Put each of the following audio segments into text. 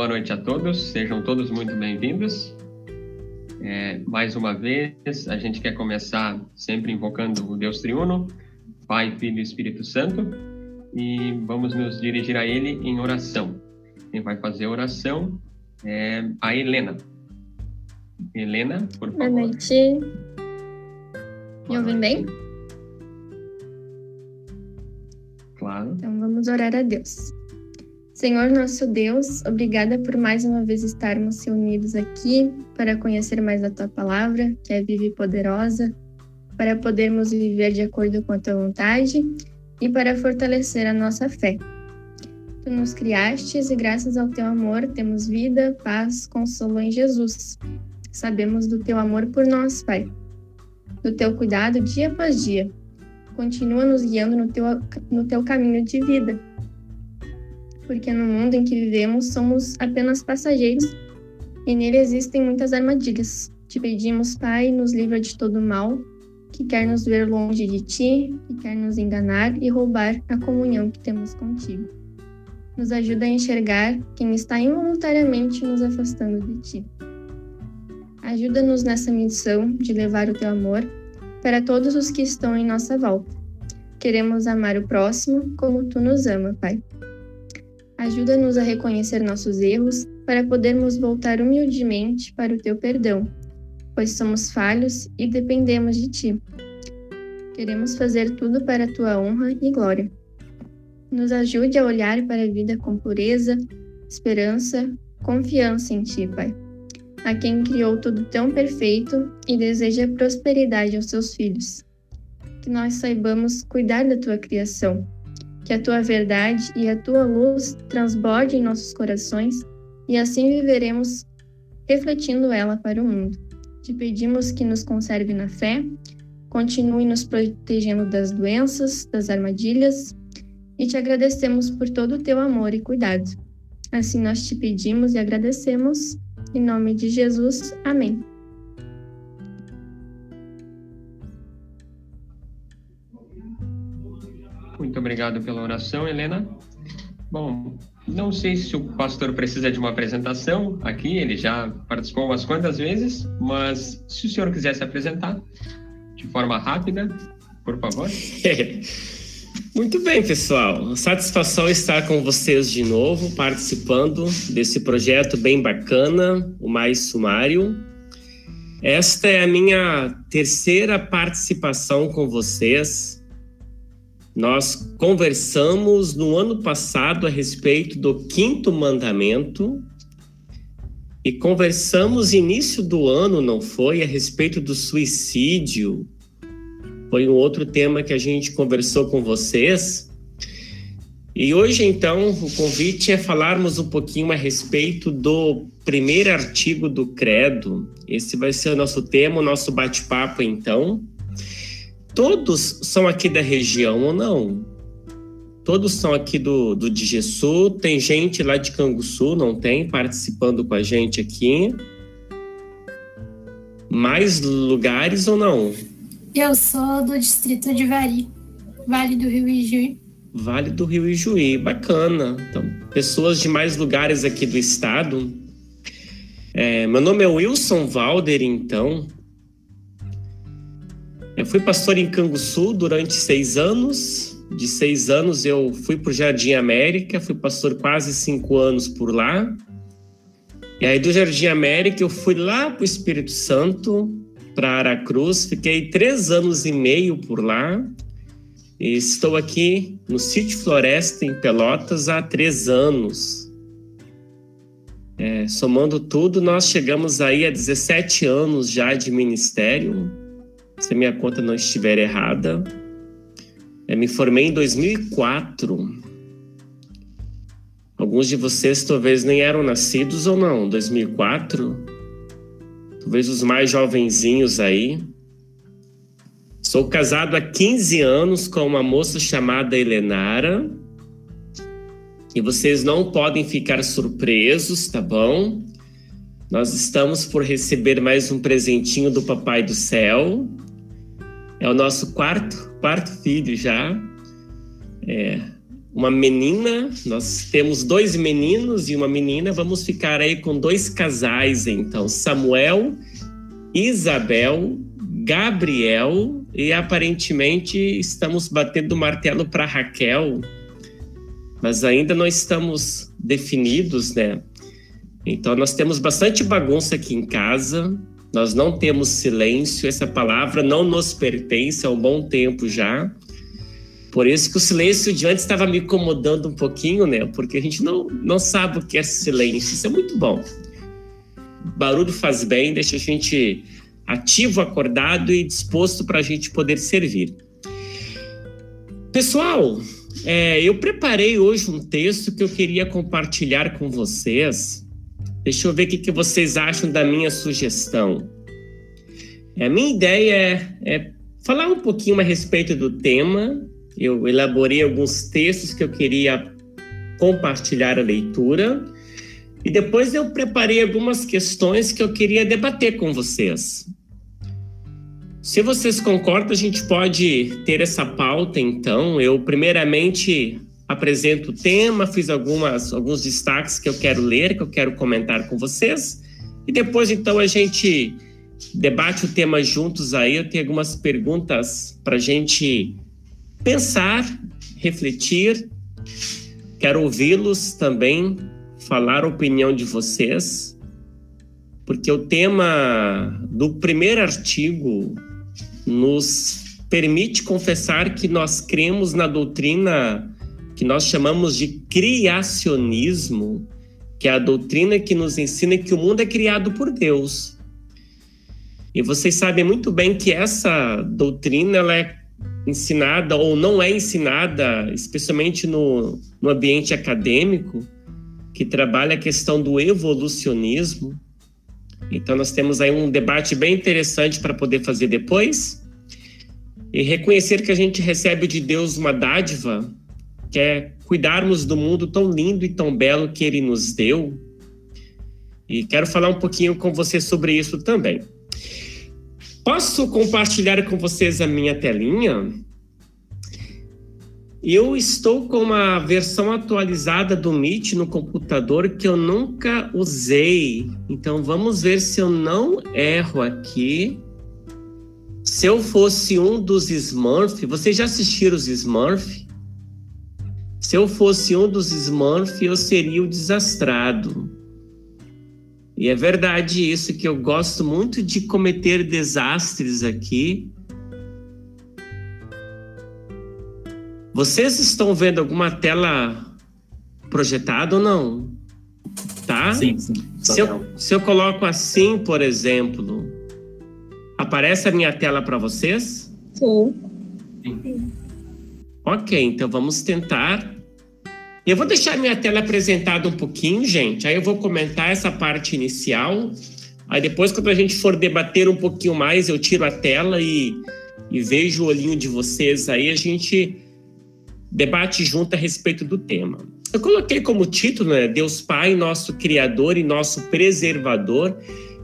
Boa noite a todos, sejam todos muito bem-vindos. É, mais uma vez, a gente quer começar sempre invocando o Deus Triuno, Pai, Filho e Espírito Santo, e vamos nos dirigir a Ele em oração. Quem vai fazer a oração é a Helena. Helena, por favor. Boa noite. Me ouvem bem? Claro. Então vamos orar a Deus. Senhor nosso Deus, obrigada por mais uma vez estarmos reunidos aqui para conhecer mais a tua palavra, que é viva e poderosa, para podermos viver de acordo com a tua vontade e para fortalecer a nossa fé. Tu nos criastes e graças ao teu amor temos vida, paz, consolo em Jesus. Sabemos do teu amor por nós, Pai, do teu cuidado dia após dia. Continua nos guiando no teu, no teu caminho de vida porque no mundo em que vivemos somos apenas passageiros e nele existem muitas armadilhas. Te pedimos, Pai, nos livra de todo mal, que quer nos ver longe de ti, que quer nos enganar e roubar a comunhão que temos contigo. Nos ajuda a enxergar quem está involuntariamente nos afastando de ti. Ajuda-nos nessa missão de levar o teu amor para todos os que estão em nossa volta. Queremos amar o próximo como tu nos ama, Pai. Ajuda-nos a reconhecer nossos erros para podermos voltar humildemente para o teu perdão, pois somos falhos e dependemos de ti. Queremos fazer tudo para a tua honra e glória. Nos ajude a olhar para a vida com pureza, esperança, confiança em ti, Pai. A quem criou tudo tão perfeito e deseja prosperidade aos seus filhos. Que nós saibamos cuidar da tua criação que a tua verdade e a tua luz transbordem em nossos corações e assim viveremos refletindo ela para o mundo. Te pedimos que nos conserve na fé, continue nos protegendo das doenças, das armadilhas e te agradecemos por todo o teu amor e cuidado. Assim nós te pedimos e agradecemos. Em nome de Jesus. Amém. Muito obrigado pela oração, Helena. Bom, não sei se o pastor precisa de uma apresentação aqui, ele já participou umas quantas vezes, mas se o senhor quiser se apresentar de forma rápida, por favor. Muito bem, pessoal. Satisfação estar com vocês de novo, participando desse projeto bem bacana, o Mais Sumário. Esta é a minha terceira participação com vocês nós conversamos no ano passado a respeito do quinto mandamento e conversamos início do ano, não foi, a respeito do suicídio. Foi um outro tema que a gente conversou com vocês. E hoje, então, o convite é falarmos um pouquinho a respeito do primeiro artigo do Credo. Esse vai ser o nosso tema, o nosso bate-papo, então todos são aqui da região ou não? Todos são aqui do, do Digessu, tem gente lá de Canguçu, não tem, participando com a gente aqui. Mais lugares ou não? Eu sou do distrito de Vari, Vale do Rio Ijuí. Vale do Rio Ijuí, bacana. Então, pessoas de mais lugares aqui do estado. É, meu nome é Wilson Valder, então. Eu fui pastor em Canguçu durante seis anos. De seis anos eu fui para o Jardim América, fui pastor quase cinco anos por lá. E aí do Jardim América eu fui lá para o Espírito Santo, para Aracruz, fiquei três anos e meio por lá. E estou aqui no Sítio Floresta, em Pelotas, há três anos. É, somando tudo, nós chegamos aí a 17 anos já de ministério se minha conta não estiver errada. Eu me formei em 2004. Alguns de vocês talvez nem eram nascidos ou não, 2004. Talvez os mais jovenzinhos aí. Sou casado há 15 anos com uma moça chamada Helenara. E vocês não podem ficar surpresos, tá bom? Nós estamos por receber mais um presentinho do Papai do Céu. É o nosso quarto, quarto filho já. É, uma menina, nós temos dois meninos e uma menina, vamos ficar aí com dois casais, então, Samuel, Isabel, Gabriel, e aparentemente estamos batendo o martelo para Raquel, mas ainda não estamos definidos, né? Então, nós temos bastante bagunça aqui em casa, nós não temos silêncio, essa palavra não nos pertence há um bom tempo já. Por isso que o silêncio de antes estava me incomodando um pouquinho, né? Porque a gente não, não sabe o que é silêncio. Isso é muito bom. Barulho faz bem, deixa a gente ativo, acordado e disposto para a gente poder servir. Pessoal, é, eu preparei hoje um texto que eu queria compartilhar com vocês. Deixa eu ver o que, que vocês acham da minha sugestão. A minha ideia é, é falar um pouquinho a respeito do tema eu elaborei alguns textos que eu queria compartilhar a leitura e depois eu preparei algumas questões que eu queria debater com vocês. Se vocês concordam, a gente pode ter essa pauta, então. Eu, primeiramente, apresento o tema, fiz algumas, alguns destaques que eu quero ler, que eu quero comentar com vocês, e depois, então, a gente debate o tema juntos aí. Eu tenho algumas perguntas para a gente pensar, refletir. Quero ouvi-los também, falar a opinião de vocês, porque o tema do primeiro artigo nos permite confessar que nós cremos na doutrina que nós chamamos de criacionismo, que é a doutrina que nos ensina que o mundo é criado por Deus. E vocês sabem muito bem que essa doutrina ela é ensinada ou não é ensinada, especialmente no, no ambiente acadêmico, que trabalha a questão do evolucionismo. Então, nós temos aí um debate bem interessante para poder fazer depois. E reconhecer que a gente recebe de Deus uma dádiva, que é cuidarmos do mundo tão lindo e tão belo que Ele nos deu. E quero falar um pouquinho com você sobre isso também. Posso compartilhar com vocês a minha telinha? Eu estou com uma versão atualizada do Meet no computador que eu nunca usei. Então vamos ver se eu não erro aqui. Se eu fosse um dos Smurf, vocês já assistiram os Smurf? Se eu fosse um dos Smurf, eu seria o desastrado. E é verdade isso que eu gosto muito de cometer desastres aqui. Vocês estão vendo alguma tela projetada ou não? Tá? Sim, sim. Se eu, se eu coloco assim, por exemplo, aparece a minha tela para vocês? Sim. sim. Ok, então vamos tentar eu vou deixar minha tela apresentada um pouquinho, gente. Aí eu vou comentar essa parte inicial. Aí depois, quando a gente for debater um pouquinho mais, eu tiro a tela e, e vejo o olhinho de vocês. Aí a gente debate junto a respeito do tema. Eu coloquei como título, né, Deus Pai, nosso Criador e nosso Preservador,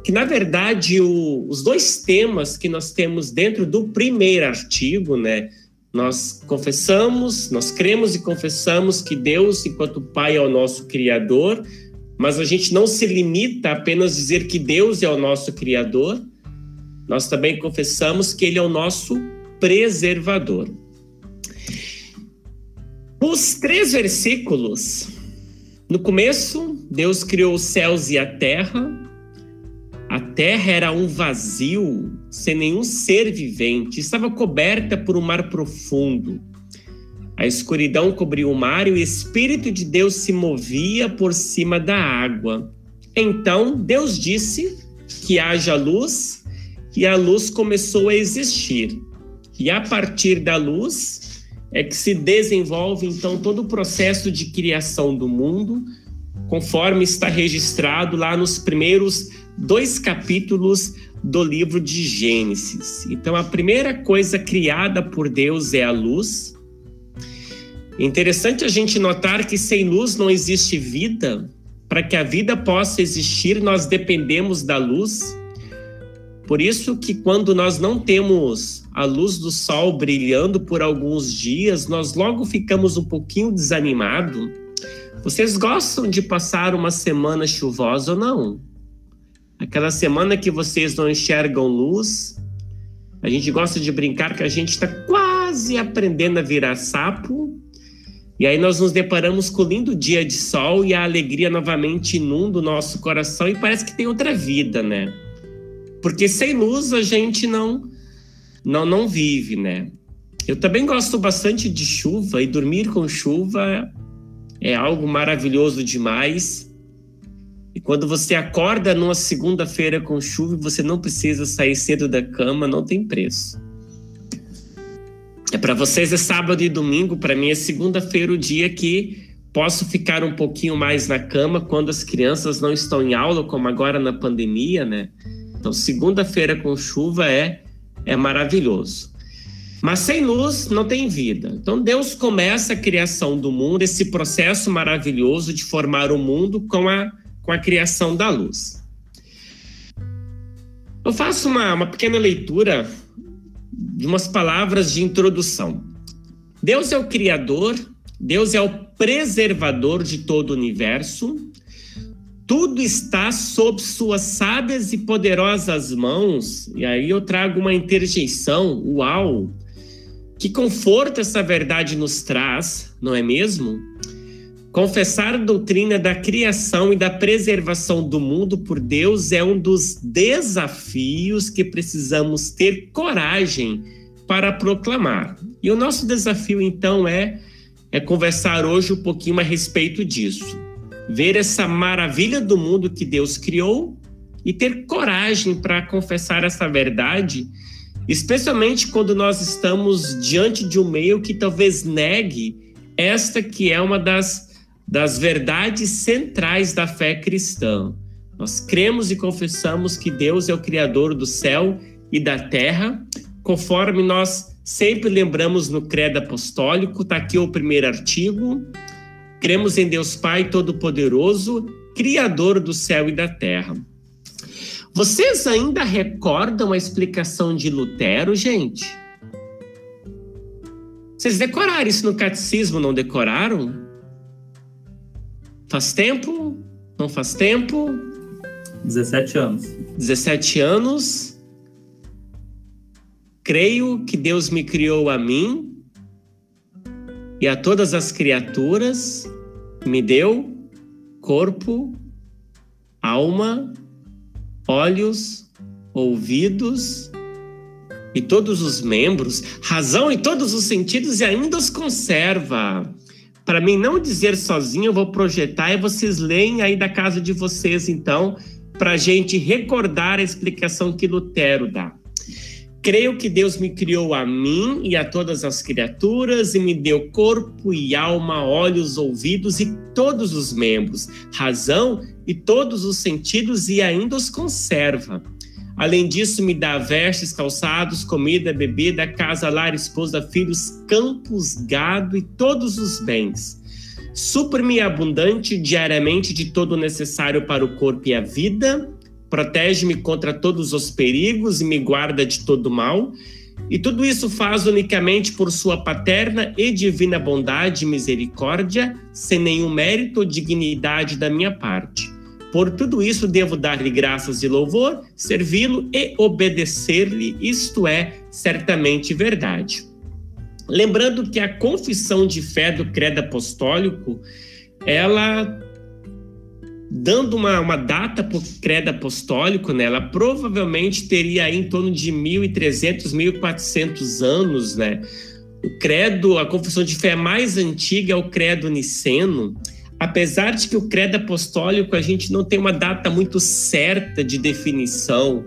que na verdade o, os dois temas que nós temos dentro do primeiro artigo, né, nós confessamos, nós cremos e confessamos que Deus, enquanto Pai, é o nosso Criador, mas a gente não se limita a apenas dizer que Deus é o nosso Criador, nós também confessamos que Ele é o nosso preservador. Os três versículos, no começo, Deus criou os céus e a terra, a terra era um vazio, sem nenhum ser vivente, estava coberta por um mar profundo. A escuridão cobriu o mar e o Espírito de Deus se movia por cima da água. Então Deus disse que haja luz, e a luz começou a existir. E a partir da luz é que se desenvolve então todo o processo de criação do mundo, conforme está registrado lá nos primeiros dois capítulos do livro de Gênesis. Então, a primeira coisa criada por Deus é a luz. Interessante a gente notar que sem luz não existe vida. Para que a vida possa existir, nós dependemos da luz. Por isso que quando nós não temos a luz do sol brilhando por alguns dias, nós logo ficamos um pouquinho desanimados. Vocês gostam de passar uma semana chuvosa ou não? Aquela semana que vocês não enxergam luz, a gente gosta de brincar que a gente está quase aprendendo a virar sapo. E aí nós nos deparamos com o lindo dia de sol e a alegria novamente inunda o nosso coração e parece que tem outra vida, né? Porque sem luz a gente não não não vive, né? Eu também gosto bastante de chuva e dormir com chuva é algo maravilhoso demais. E quando você acorda numa segunda-feira com chuva você não precisa sair cedo da cama, não tem preço. É para vocês é sábado e domingo, para mim é segunda-feira o dia que posso ficar um pouquinho mais na cama quando as crianças não estão em aula, como agora na pandemia, né? Então, segunda-feira com chuva é, é maravilhoso. Mas sem luz não tem vida. Então, Deus começa a criação do mundo, esse processo maravilhoso de formar o mundo com a, com a criação da luz. Eu faço uma, uma pequena leitura de umas palavras de introdução. Deus é o Criador, Deus é o preservador de todo o universo, tudo está sob suas sábias e poderosas mãos. E aí eu trago uma interjeição, uau! Que conforto essa verdade nos traz, não é mesmo? Confessar a doutrina da criação e da preservação do mundo por Deus é um dos desafios que precisamos ter coragem para proclamar. E o nosso desafio, então, é, é conversar hoje um pouquinho a respeito disso ver essa maravilha do mundo que Deus criou e ter coragem para confessar essa verdade, especialmente quando nós estamos diante de um meio que talvez negue esta que é uma das, das verdades centrais da fé cristã. Nós cremos e confessamos que Deus é o Criador do céu e da terra, conforme nós sempre lembramos no Credo Apostólico, está aqui o primeiro artigo. Cremos em Deus Pai Todo-Poderoso, Criador do céu e da terra. Vocês ainda recordam a explicação de Lutero, gente? Vocês decoraram isso no catecismo, não decoraram? Faz tempo? Não faz tempo? 17 anos. 17 anos. Creio que Deus me criou a mim e a todas as criaturas me deu corpo, alma, olhos, ouvidos e todos os membros, razão em todos os sentidos e ainda os conserva. Para mim não dizer sozinho, eu vou projetar e vocês leem aí da casa de vocês, então, para a gente recordar a explicação que Lutero dá. Creio que Deus me criou a mim e a todas as criaturas e me deu corpo e alma, olhos, ouvidos e todos os membros, razão e todos os sentidos e ainda os conserva. Além disso, me dá vestes, calçados, comida, bebida, casa, lar, esposa, filhos, campos, gado e todos os bens. Supre-me abundante diariamente de todo o necessário para o corpo e a vida protege-me contra todos os perigos e me guarda de todo mal. E tudo isso faz unicamente por sua paterna e divina bondade e misericórdia, sem nenhum mérito ou dignidade da minha parte. Por tudo isso devo dar-lhe graças e louvor, servi-lo e obedecer-lhe, isto é certamente verdade. Lembrando que a confissão de fé do credo apostólico, ela dando uma, uma data para o credo apostólico, né, ela provavelmente teria em torno de 1.300, 1.400 anos, né? O credo, a confissão de fé mais antiga é o credo niceno, apesar de que o credo apostólico a gente não tem uma data muito certa de definição,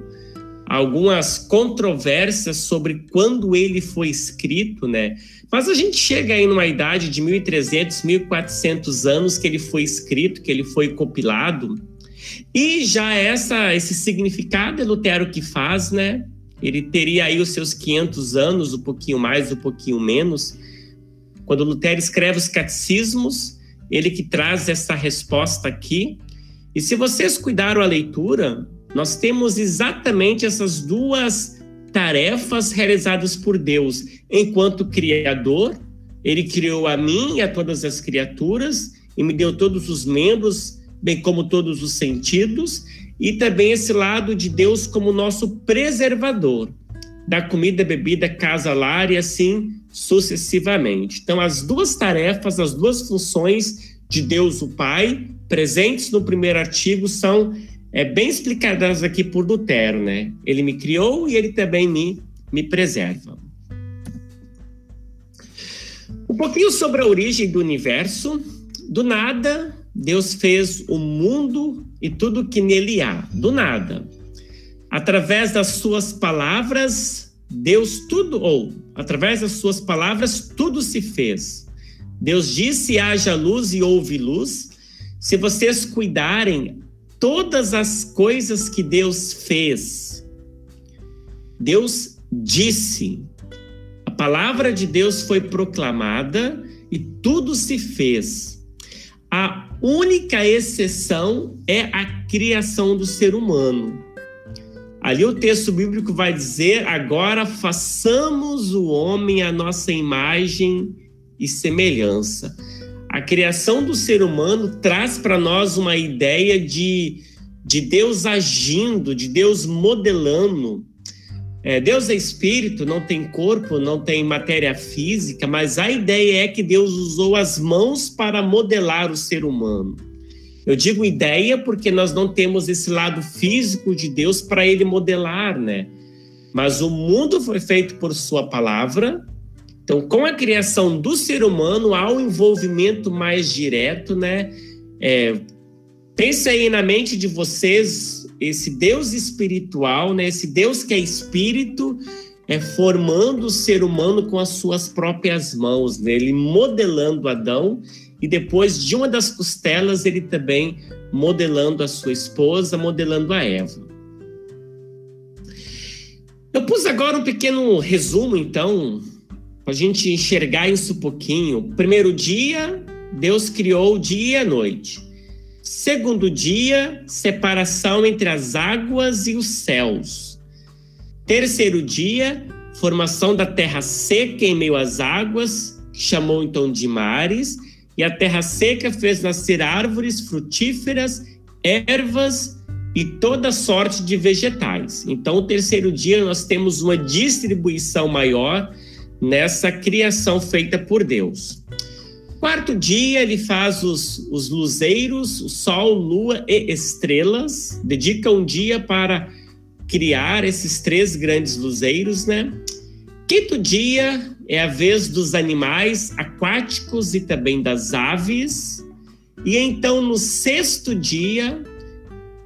algumas controvérsias sobre quando ele foi escrito, né? Mas a gente chega aí numa idade de 1300, 1400 anos que ele foi escrito, que ele foi compilado, e já essa esse significado é Lutero que faz, né? Ele teria aí os seus 500 anos, um pouquinho mais, um pouquinho menos. Quando Lutero escreve os catecismos, ele que traz essa resposta aqui. E se vocês cuidaram a leitura, nós temos exatamente essas duas tarefas realizadas por Deus. Enquanto Criador, Ele criou a mim e a todas as criaturas e me deu todos os membros, bem como todos os sentidos, e também esse lado de Deus como nosso preservador da comida, bebida, casa, lar e assim sucessivamente. Então, as duas tarefas, as duas funções de Deus o Pai, presentes no primeiro artigo, são é, bem explicadas aqui por Lutero, né? Ele me criou e ele também me, me preserva. Um pouquinho sobre a origem do universo. Do nada, Deus fez o mundo e tudo que nele há. Do nada. Através das suas palavras, Deus tudo, ou através das suas palavras, tudo se fez. Deus disse: haja luz e houve luz. Se vocês cuidarem todas as coisas que Deus fez, Deus disse, a palavra de Deus foi proclamada e tudo se fez. A única exceção é a criação do ser humano. Ali o texto bíblico vai dizer: agora façamos o homem a nossa imagem e semelhança. A criação do ser humano traz para nós uma ideia de, de Deus agindo, de Deus modelando. É, Deus é espírito, não tem corpo, não tem matéria física, mas a ideia é que Deus usou as mãos para modelar o ser humano. Eu digo ideia porque nós não temos esse lado físico de Deus para ele modelar, né? Mas o mundo foi feito por sua palavra. Então, com a criação do ser humano, há um envolvimento mais direto, né? É, pense aí na mente de vocês esse Deus espiritual, né? Esse Deus que é espírito, é formando o ser humano com as suas próprias mãos, né? Ele modelando Adão e depois de uma das costelas ele também modelando a sua esposa, modelando a Eva. Eu pus agora um pequeno resumo, então, para a gente enxergar isso um pouquinho. Primeiro dia, Deus criou o dia e a noite. Segundo dia, separação entre as águas e os céus. Terceiro dia, formação da terra seca em meio às águas, que chamou então de mares e a terra seca fez nascer árvores frutíferas, ervas e toda sorte de vegetais. Então, o terceiro dia nós temos uma distribuição maior nessa criação feita por Deus. Quarto dia, ele faz os, os luzeiros, o sol, lua e estrelas, dedica um dia para criar esses três grandes luzeiros, né? Quinto dia, é a vez dos animais aquáticos e também das aves. E então, no sexto dia,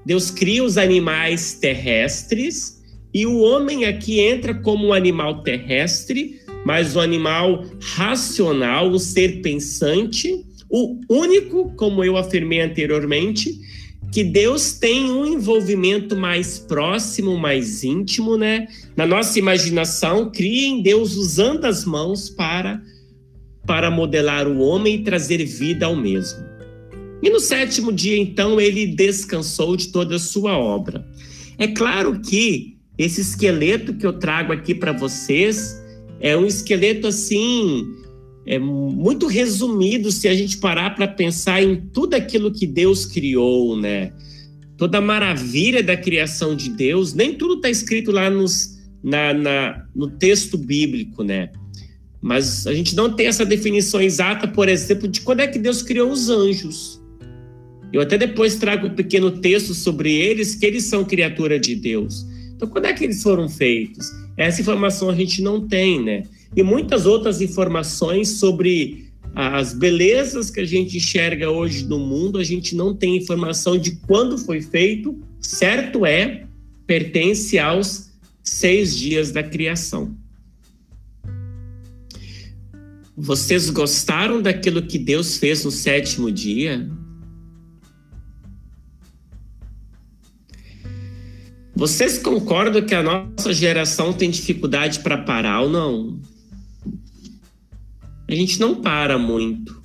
Deus cria os animais terrestres e o homem aqui entra como um animal terrestre, mas um animal racional, um ser pensante, o único, como eu afirmei anteriormente, que Deus tem um envolvimento mais próximo, mais íntimo, né? Na nossa imaginação, cria em Deus usando as mãos para para modelar o homem e trazer vida ao mesmo. E no sétimo dia, então, ele descansou de toda a sua obra. É claro que esse esqueleto que eu trago aqui para vocês é um esqueleto assim é muito resumido se a gente parar para pensar em tudo aquilo que Deus criou, né? Toda a maravilha da criação de Deus, nem tudo está escrito lá nos, na, na, no texto bíblico, né? Mas a gente não tem essa definição exata, por exemplo, de quando é que Deus criou os anjos. Eu até depois trago um pequeno texto sobre eles, que eles são criatura de Deus. Então, quando é que eles foram feitos? Essa informação a gente não tem, né? E muitas outras informações sobre as belezas que a gente enxerga hoje no mundo, a gente não tem informação de quando foi feito, certo é, pertence aos seis dias da criação. Vocês gostaram daquilo que Deus fez no sétimo dia? Vocês concordam que a nossa geração tem dificuldade para parar ou não? A gente não para muito.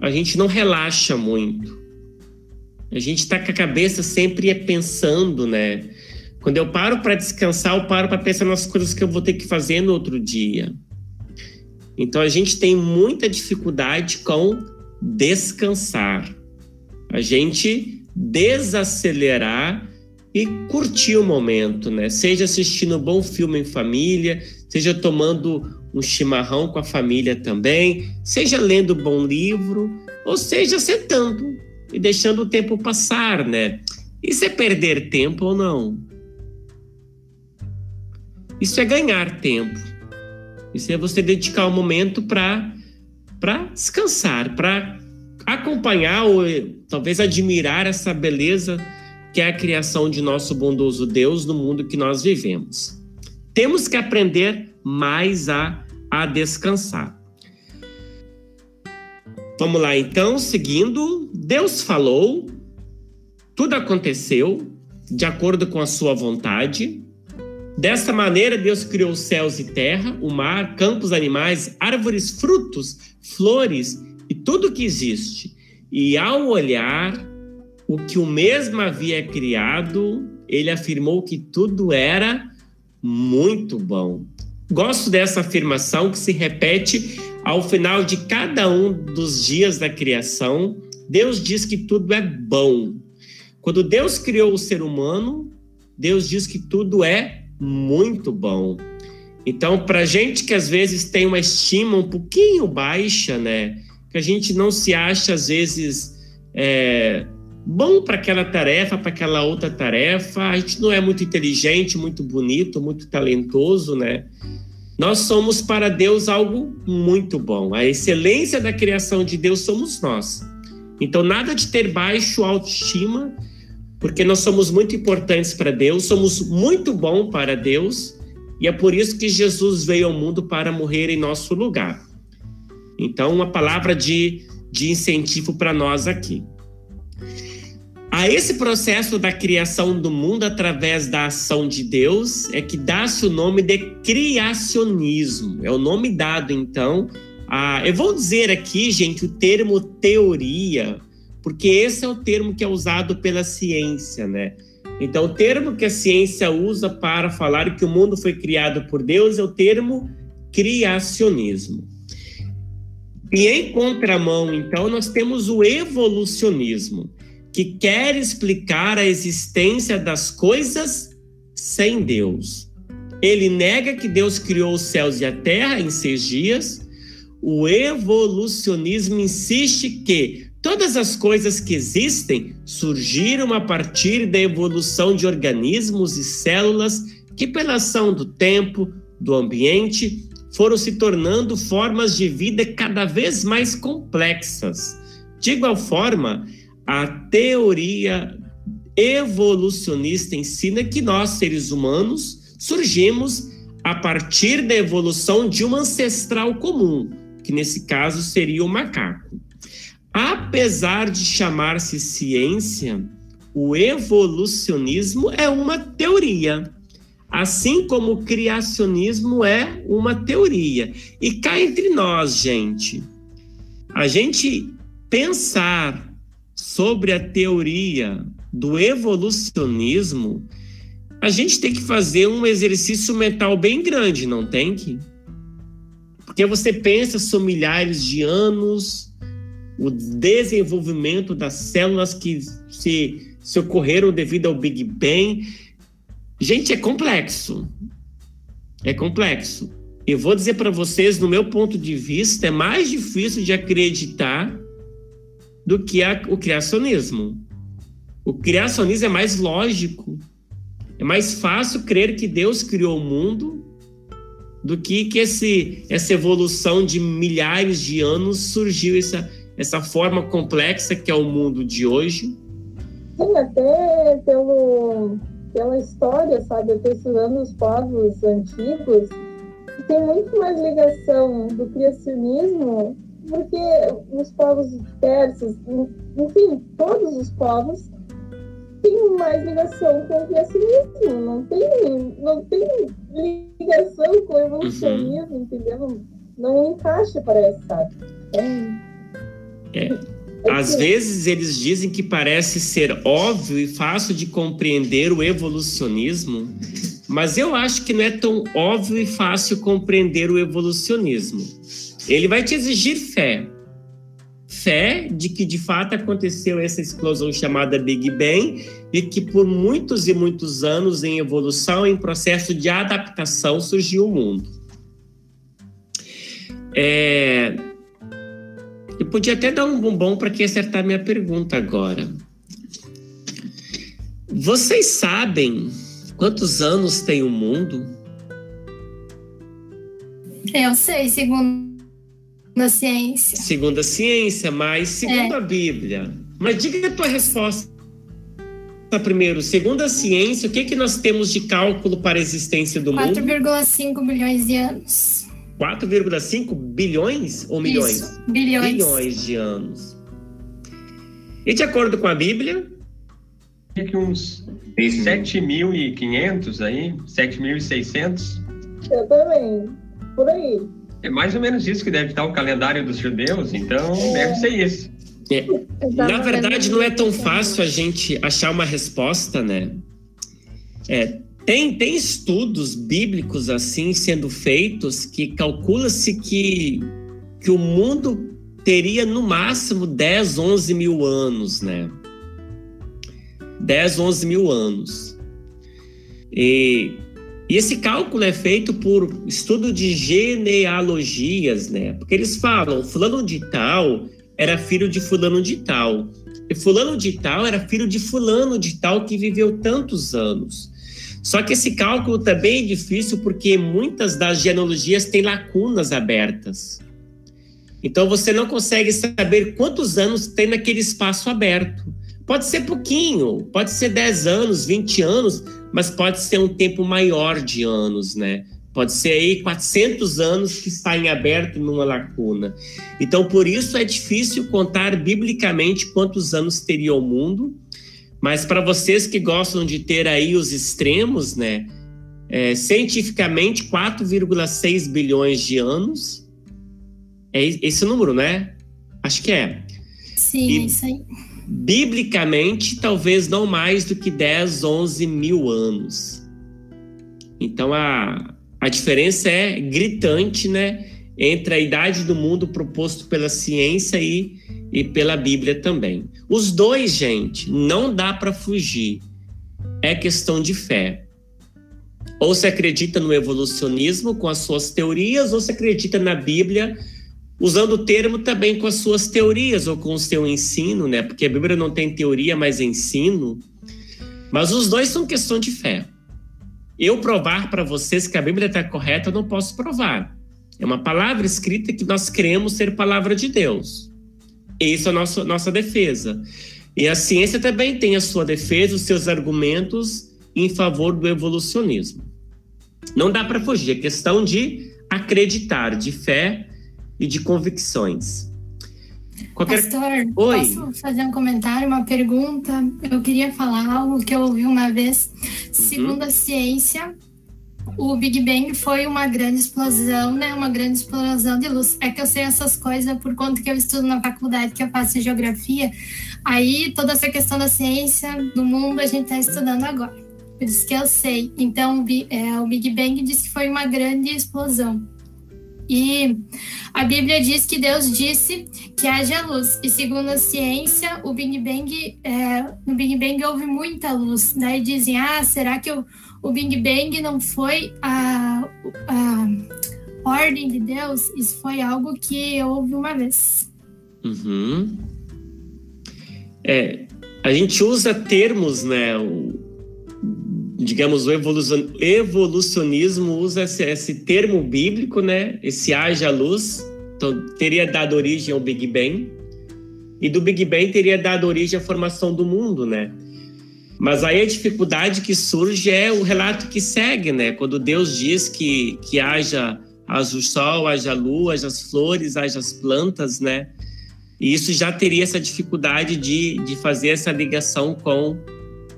A gente não relaxa muito. A gente está com a cabeça sempre pensando, né? Quando eu paro para descansar, eu paro para pensar nas coisas que eu vou ter que fazer no outro dia. Então a gente tem muita dificuldade com descansar. A gente desacelerar e curtir o momento, né? Seja assistindo um bom filme em família, seja tomando um chimarrão com a família também, seja lendo um bom livro, ou seja sentando e deixando o tempo passar, né? Isso é perder tempo ou não? Isso é ganhar tempo. Isso é você dedicar um momento para para descansar, para acompanhar ou talvez admirar essa beleza que é a criação de nosso bondoso Deus no mundo que nós vivemos. Temos que aprender mais a, a descansar. Vamos lá então, seguindo. Deus falou, tudo aconteceu de acordo com a sua vontade. Dessa maneira, Deus criou os céus e terra, o mar, campos, animais, árvores, frutos, flores e tudo que existe. E ao olhar o que o mesmo havia criado, ele afirmou que tudo era muito bom. Gosto dessa afirmação que se repete ao final de cada um dos dias da criação. Deus diz que tudo é bom. Quando Deus criou o ser humano, Deus diz que tudo é muito bom. Então, para gente que às vezes tem uma estima um pouquinho baixa, né? Que a gente não se acha às vezes é, bom para aquela tarefa, para aquela outra tarefa, a gente não é muito inteligente, muito bonito, muito talentoso, né? Nós somos para Deus algo muito bom. A excelência da criação de Deus somos nós. Então, nada de ter baixo autoestima, porque nós somos muito importantes para Deus, somos muito bom para Deus, e é por isso que Jesus veio ao mundo para morrer em nosso lugar. Então, uma palavra de, de incentivo para nós aqui. A esse processo da criação do mundo através da ação de Deus é que dá-se o nome de criacionismo. É o nome dado, então. A, eu vou dizer aqui, gente, o termo teoria, porque esse é o termo que é usado pela ciência, né? Então, o termo que a ciência usa para falar que o mundo foi criado por Deus é o termo criacionismo. E em contramão, então, nós temos o evolucionismo, que quer explicar a existência das coisas sem Deus. Ele nega que Deus criou os céus e a terra em seis dias. O evolucionismo insiste que Todas as coisas que existem surgiram a partir da evolução de organismos e células que, pela ação do tempo, do ambiente, foram se tornando formas de vida cada vez mais complexas. De igual forma, a teoria evolucionista ensina que nós, seres humanos, surgimos a partir da evolução de um ancestral comum, que nesse caso seria o macaco. Apesar de chamar-se ciência, o evolucionismo é uma teoria, assim como o criacionismo é uma teoria. E cá entre nós, gente, a gente pensar sobre a teoria do evolucionismo, a gente tem que fazer um exercício mental bem grande, não tem que? Porque você pensa, são milhares de anos, o desenvolvimento das células que se, se ocorreram devido ao Big Bang. Gente, é complexo. É complexo. Eu vou dizer para vocês, no meu ponto de vista, é mais difícil de acreditar do que a, o criacionismo. O criacionismo é mais lógico. É mais fácil crer que Deus criou o mundo do que que esse, essa evolução de milhares de anos surgiu essa, essa forma complexa que é o mundo de hoje? Sim, até pelo, pela história, sabe? Eu estudando os povos antigos, tem muito mais ligação do criacionismo do que os povos persas, enfim, todos os povos têm mais ligação com o criacionismo, não tem, não tem ligação com o evolucionismo, uhum. entendeu? Não, encaixa, parece, sabe? É, às vezes eles dizem que parece ser óbvio e fácil de compreender o evolucionismo, mas eu acho que não é tão óbvio e fácil compreender o evolucionismo. Ele vai te exigir fé. Fé de que de fato aconteceu essa explosão chamada Big Bang e que por muitos e muitos anos em evolução, em processo de adaptação, surgiu o mundo. É, eu podia até dar um bombom para quem acertar minha pergunta agora. Vocês sabem quantos anos tem o mundo? Eu sei, segundo a ciência. Segundo a ciência, mas segundo é. a Bíblia. Mas diga a tua resposta primeiro. Segundo a ciência, o que, que nós temos de cálculo para a existência do 4, mundo? 4,5 bilhões de anos. 4,5 bilhões ou milhões? Isso, bilhões. Bilhões de anos. E de acordo com a Bíblia? Que uns 7.500 aí, 7.600. Eu também, por aí. É mais ou menos isso que deve estar o calendário dos judeus, então é. deve ser isso. É. Na verdade, não é tão fácil a gente achar uma resposta, né? É, tem, tem estudos bíblicos assim sendo feitos que calcula-se que, que o mundo teria no máximo 10, 11 mil anos, né? 10, 11 mil anos. E, e esse cálculo é feito por estudo de genealogias, né? Porque eles falam, fulano de tal era filho de fulano de tal. E fulano de tal era filho de fulano de tal que viveu tantos anos. Só que esse cálculo também é difícil porque muitas das genealogias têm lacunas abertas. Então você não consegue saber quantos anos tem naquele espaço aberto. Pode ser pouquinho, pode ser 10 anos, 20 anos, mas pode ser um tempo maior de anos, né? Pode ser aí 400 anos que está em aberto numa lacuna. Então, por isso é difícil contar biblicamente quantos anos teria o mundo, mas para vocês que gostam de ter aí os extremos, né? É, cientificamente, 4,6 bilhões de anos. É esse número, né? Acho que é. Sim, e, é isso aí. Biblicamente, talvez não mais do que 10, 11 mil anos. Então, a, a diferença é gritante, né? Entre a idade do mundo proposto pela ciência e e pela Bíblia também. Os dois, gente, não dá para fugir. É questão de fé. Ou se acredita no evolucionismo com as suas teorias, ou se acredita na Bíblia usando o termo também com as suas teorias ou com o seu ensino, né? Porque a Bíblia não tem teoria, mas ensino. Mas os dois são questão de fé. Eu provar para vocês que a Bíblia está correta, eu não posso provar. É uma palavra escrita que nós cremos ser palavra de Deus. Isso é a nossa, nossa defesa. E a ciência também tem a sua defesa, os seus argumentos em favor do evolucionismo. Não dá para fugir, é questão de acreditar, de fé e de convicções. Qualquer... Pastor, Oi. posso fazer um comentário, uma pergunta? Eu queria falar algo que eu ouvi uma vez. Uhum. Segundo a ciência, o Big Bang foi uma grande explosão, né? Uma grande explosão de luz. É que eu sei essas coisas por conta que eu estudo na faculdade, que eu faço geografia. Aí toda essa questão da ciência do mundo a gente está estudando agora. Por isso que eu sei. Então, é, o Big Bang diz que foi uma grande explosão. E a Bíblia diz que Deus disse que haja luz. E segundo a ciência, o Big Bang, é, no Big Bang houve muita luz. Daí dizem, ah, será que o, o Big Bang não foi a, a ordem de Deus? Isso foi algo que eu ouvi uma vez. Uhum. É, a gente usa termos, né? Digamos, o evolucionismo usa esse, esse, termo bíblico, né? Esse haja luz, então, teria dado origem ao Big Bang, e do Big Bang teria dado origem à formação do mundo, né? Mas aí a dificuldade que surge é o relato que segue, né? Quando Deus diz que, que haja, haja o sol, haja a lua, haja as flores, haja as plantas, né? E isso já teria essa dificuldade de, de fazer essa ligação com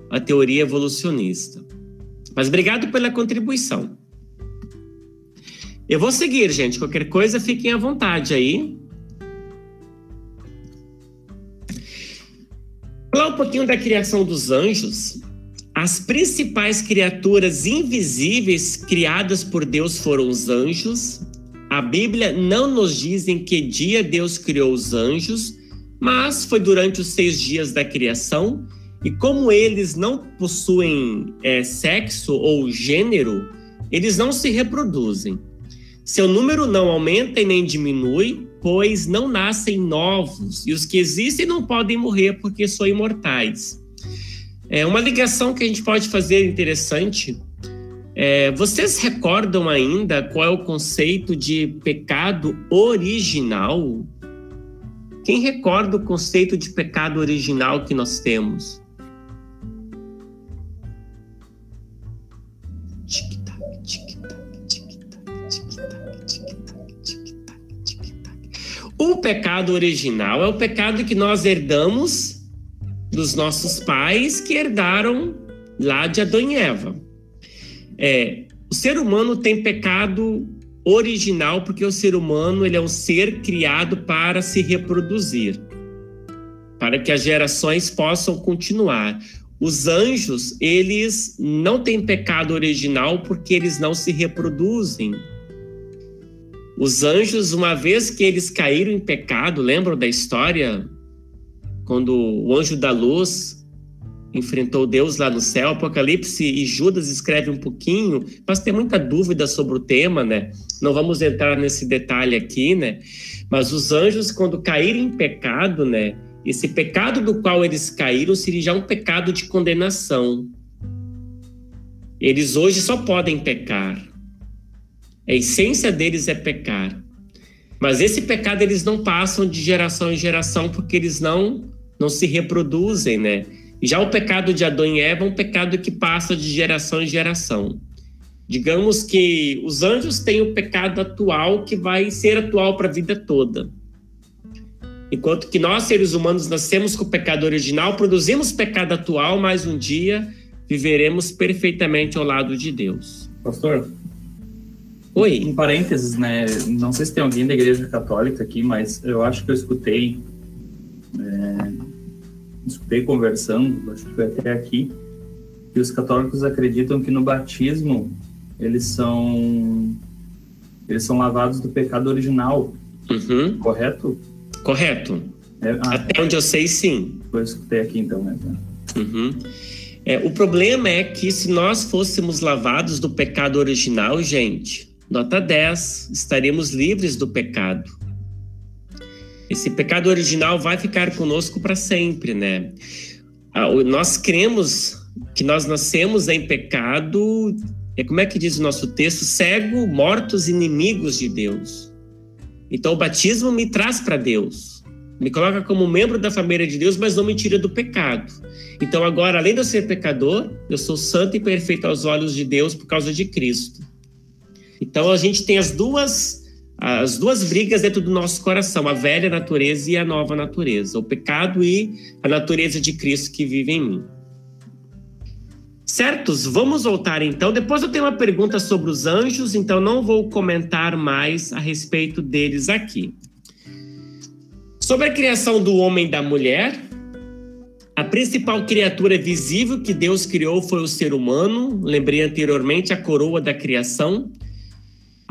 a teoria evolucionista. Mas obrigado pela contribuição. Eu vou seguir, gente. Qualquer coisa, fiquem à vontade aí. falar um pouquinho da criação dos anjos, as principais criaturas invisíveis criadas por Deus foram os anjos. A Bíblia não nos diz em que dia Deus criou os anjos, mas foi durante os seis dias da criação. E como eles não possuem é, sexo ou gênero, eles não se reproduzem. Seu número não aumenta e nem diminui, pois não nascem novos, e os que existem não podem morrer porque são imortais. É uma ligação que a gente pode fazer interessante. É, vocês recordam ainda qual é o conceito de pecado original? Quem recorda o conceito de pecado original que nós temos? O pecado original é o pecado que nós herdamos dos nossos pais que herdaram lá de Adão e Eva. É, o ser humano tem pecado original porque o ser humano ele é um ser criado para se reproduzir, para que as gerações possam continuar. Os anjos, eles não têm pecado original porque eles não se reproduzem. Os anjos, uma vez que eles caíram em pecado, lembram da história? Quando o anjo da luz enfrentou Deus lá no céu, Apocalipse e Judas escreve um pouquinho, mas tem muita dúvida sobre o tema, né? Não vamos entrar nesse detalhe aqui, né? Mas os anjos, quando caíram em pecado, né? Esse pecado do qual eles caíram seria já um pecado de condenação. Eles hoje só podem pecar. A essência deles é pecar. Mas esse pecado eles não passam de geração em geração porque eles não não se reproduzem, né? Já o pecado de Adão e Eva é um pecado que passa de geração em geração. Digamos que os anjos têm o pecado atual que vai ser atual para a vida toda. Enquanto que nós, seres humanos, nascemos com o pecado original, produzimos pecado atual, mas um dia viveremos perfeitamente ao lado de Deus. Pastor, Oi. Em parênteses, né? Não sei se tem alguém da Igreja Católica aqui, mas eu acho que eu escutei, é, escutei conversando, acho que foi até aqui, que os católicos acreditam que no batismo eles são eles são lavados do pecado original. Uhum. Correto? Correto. É, ah, Até onde eu sei, sim. Eu escutei aqui então, né? Uhum. É, o problema é que se nós fôssemos lavados do pecado original, gente, Nota 10, estaremos livres do pecado. Esse pecado original vai ficar conosco para sempre, né? Nós cremos que nós nascemos em pecado, é como é que diz o nosso texto? Cego, mortos, inimigos de Deus. Então o batismo me traz para Deus, me coloca como membro da família de Deus, mas não me tira do pecado. Então agora, além de eu ser pecador, eu sou santo e perfeito aos olhos de Deus por causa de Cristo. Então a gente tem as duas as duas brigas dentro do nosso coração, a velha natureza e a nova natureza, o pecado e a natureza de Cristo que vive em mim. Certos? Vamos voltar então. Depois eu tenho uma pergunta sobre os anjos, então não vou comentar mais a respeito deles aqui. Sobre a criação do homem e da mulher, a principal criatura visível que Deus criou foi o ser humano. Lembrei anteriormente a coroa da criação.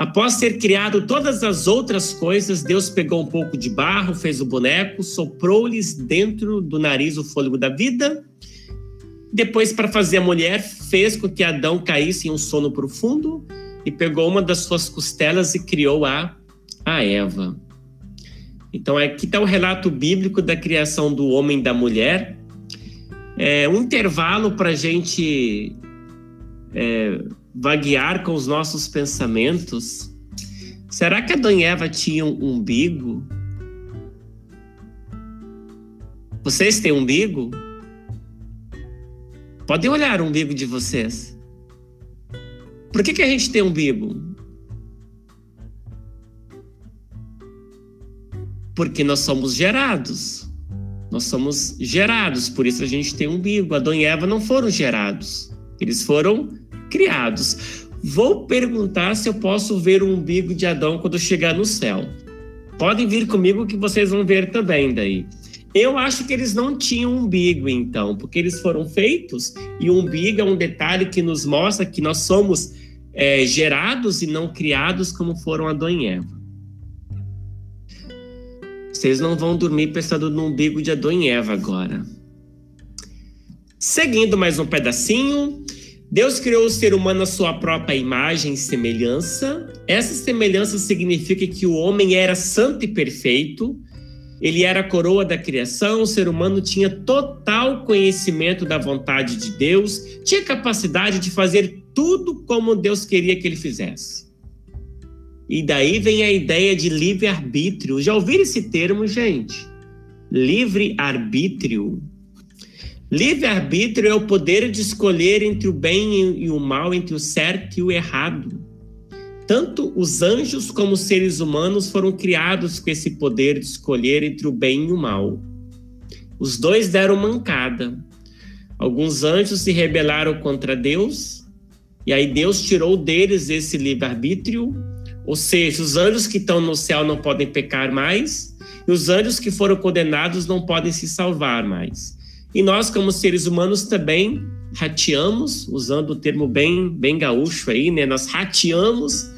Após ter criado todas as outras coisas, Deus pegou um pouco de barro, fez o boneco, soprou-lhes dentro do nariz o fôlego da vida. Depois, para fazer a mulher, fez com que Adão caísse em um sono profundo e pegou uma das suas costelas e criou a, a Eva. Então, aqui está o relato bíblico da criação do homem e da mulher. É um intervalo para a gente é, vaguear com os nossos pensamentos, será que Adão e Eva tinham um umbigo? Vocês têm umbigo? Podem olhar o umbigo de vocês. Por que, que a gente tem umbigo? Porque nós somos gerados. Nós somos gerados, por isso a gente tem umbigo. Adão e Eva não foram gerados. Eles foram criados. Vou perguntar se eu posso ver o umbigo de Adão quando chegar no céu. Podem vir comigo que vocês vão ver também daí. Eu acho que eles não tinham umbigo, então, porque eles foram feitos e o umbigo é um detalhe que nos mostra que nós somos é, gerados e não criados como foram Adão e Eva. Vocês não vão dormir pensando no umbigo de Adão e Eva agora. Seguindo mais um pedacinho, Deus criou o ser humano à sua própria imagem e semelhança. Essa semelhança significa que o homem era santo e perfeito. Ele era a coroa da criação, o ser humano tinha total conhecimento da vontade de Deus, tinha capacidade de fazer tudo como Deus queria que ele fizesse. E daí vem a ideia de livre-arbítrio. Já ouviram esse termo, gente? Livre-arbítrio. Livre-arbítrio é o poder de escolher entre o bem e o mal, entre o certo e o errado. Tanto os anjos como os seres humanos foram criados com esse poder de escolher entre o bem e o mal. Os dois deram mancada. Alguns anjos se rebelaram contra Deus, e aí Deus tirou deles esse livre-arbítrio ou seja, os anjos que estão no céu não podem pecar mais, e os anjos que foram condenados não podem se salvar mais. E nós, como seres humanos, também rateamos, usando o termo bem, bem gaúcho aí, né? Nós rateamos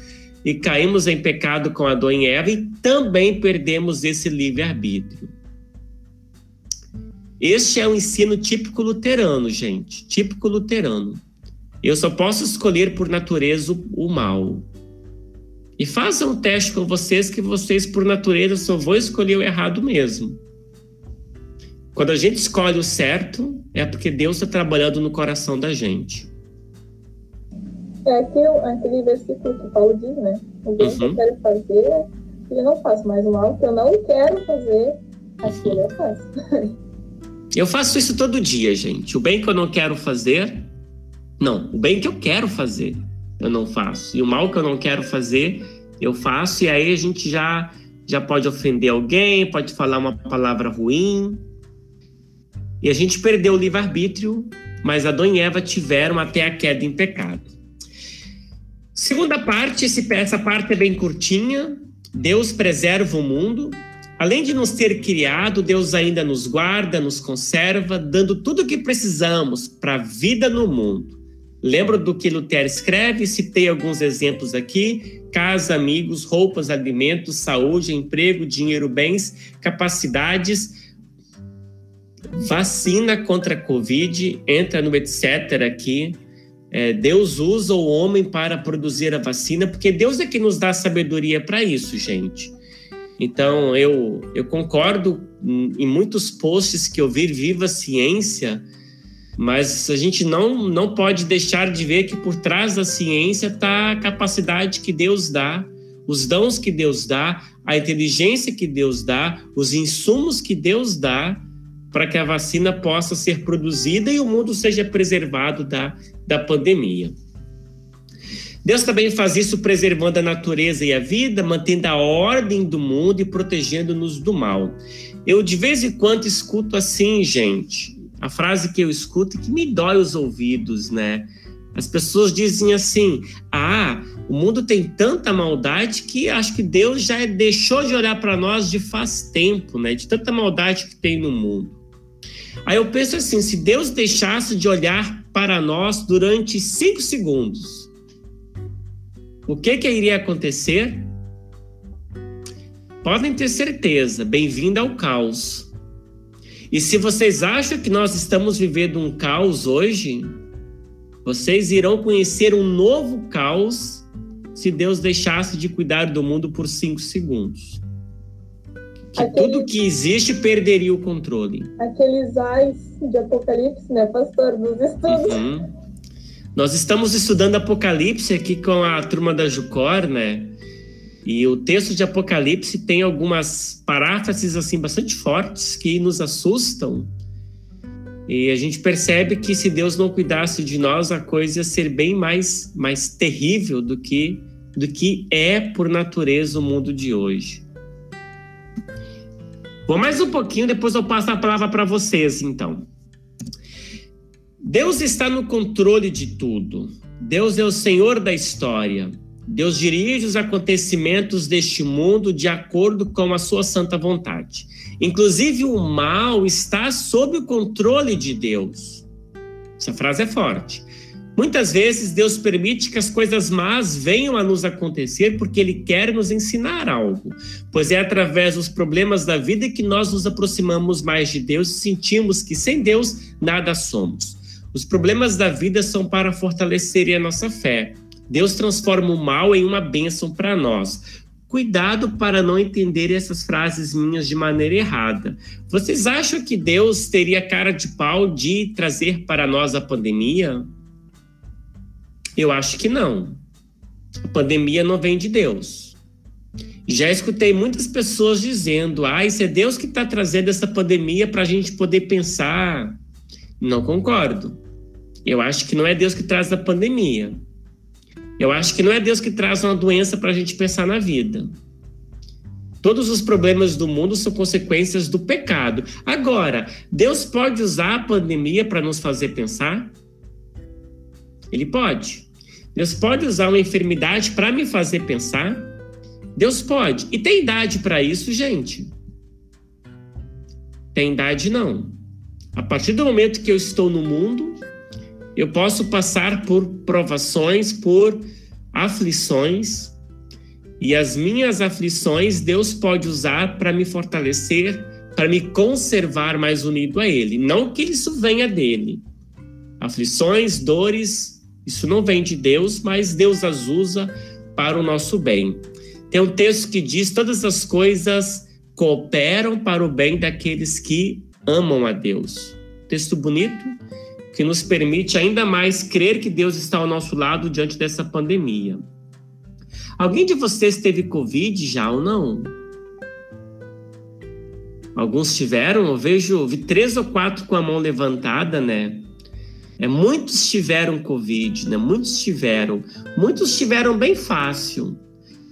e caímos em pecado com Adão e Eva e também perdemos esse livre-arbítrio. Este é um ensino típico luterano, gente, típico luterano. Eu só posso escolher por natureza o mal. E façam um teste com vocês que vocês, por natureza, só vão escolher o errado mesmo. Quando a gente escolhe o certo, é porque Deus está trabalhando no coração da gente. É aquele, aquele versículo que Paulo diz, né? O bem uhum. que eu quero fazer, eu não faço, mas o mal que eu não quero fazer, aquilo eu faço. Eu faço isso todo dia, gente. O bem que eu não quero fazer, não. O bem que eu quero fazer, eu não faço. E o mal que eu não quero fazer, eu faço. E aí a gente já, já pode ofender alguém, pode falar uma palavra ruim. E a gente perdeu o livre-arbítrio, mas Adão e Eva tiveram até a queda em pecado. Segunda parte, essa parte é bem curtinha. Deus preserva o mundo. Além de nos ter criado, Deus ainda nos guarda, nos conserva, dando tudo o que precisamos para a vida no mundo. Lembro do que Lutero escreve, citei alguns exemplos aqui: casa, amigos, roupas, alimentos, saúde, emprego, dinheiro, bens, capacidades, vacina contra a Covid, entra no etc. aqui. É, Deus usa o homem para produzir a vacina, porque Deus é que nos dá sabedoria para isso, gente. Então, eu, eu concordo em muitos posts que eu vi, Viva Ciência, mas a gente não, não pode deixar de ver que por trás da ciência está a capacidade que Deus dá, os dons que Deus dá, a inteligência que Deus dá, os insumos que Deus dá para que a vacina possa ser produzida e o mundo seja preservado da, da pandemia. Deus também faz isso preservando a natureza e a vida, mantendo a ordem do mundo e protegendo-nos do mal. Eu de vez em quando escuto assim, gente, a frase que eu escuto que me dói os ouvidos, né? As pessoas dizem assim: ah, o mundo tem tanta maldade que acho que Deus já deixou de olhar para nós de faz tempo, né? De tanta maldade que tem no mundo. Aí eu penso assim: se Deus deixasse de olhar para nós durante cinco segundos, o que que iria acontecer? Podem ter certeza, bem-vindo ao caos. E se vocês acham que nós estamos vivendo um caos hoje, vocês irão conhecer um novo caos se Deus deixasse de cuidar do mundo por cinco segundos. Que tudo que existe perderia o controle. Aqueles ais de Apocalipse, né, pastor, dos estudos. Uhum. Nós estamos estudando Apocalipse aqui com a turma da Jucor, né? E o texto de Apocalipse tem algumas paráfrases assim bastante fortes que nos assustam. E a gente percebe que se Deus não cuidasse de nós, a coisa ia ser bem mais mais terrível do que do que é por natureza o mundo de hoje. Vou mais um pouquinho, depois eu passo a palavra para vocês, então. Deus está no controle de tudo. Deus é o Senhor da história. Deus dirige os acontecimentos deste mundo de acordo com a sua santa vontade. Inclusive, o mal está sob o controle de Deus. Essa frase é forte. Muitas vezes Deus permite que as coisas más venham a nos acontecer porque Ele quer nos ensinar algo, pois é através dos problemas da vida que nós nos aproximamos mais de Deus e sentimos que sem Deus nada somos. Os problemas da vida são para fortalecer a nossa fé. Deus transforma o mal em uma bênção para nós. Cuidado para não entender essas frases minhas de maneira errada. Vocês acham que Deus teria cara de pau de trazer para nós a pandemia? Eu acho que não. A pandemia não vem de Deus. Já escutei muitas pessoas dizendo: ah, isso é Deus que está trazendo essa pandemia para a gente poder pensar. Não concordo. Eu acho que não é Deus que traz a pandemia. Eu acho que não é Deus que traz uma doença para a gente pensar na vida. Todos os problemas do mundo são consequências do pecado. Agora, Deus pode usar a pandemia para nos fazer pensar? Ele pode. Deus pode usar uma enfermidade para me fazer pensar? Deus pode. E tem idade para isso, gente? Tem idade não. A partir do momento que eu estou no mundo, eu posso passar por provações, por aflições, e as minhas aflições Deus pode usar para me fortalecer, para me conservar mais unido a Ele. Não que isso venha dele. Aflições, dores, isso não vem de Deus, mas Deus as usa para o nosso bem. Tem um texto que diz: todas as coisas cooperam para o bem daqueles que amam a Deus. Texto bonito que nos permite ainda mais crer que Deus está ao nosso lado diante dessa pandemia. Alguém de vocês teve Covid já ou não? Alguns tiveram, eu vejo, vi três ou quatro com a mão levantada, né? É, muitos tiveram Covid, né? Muitos tiveram. Muitos tiveram bem fácil.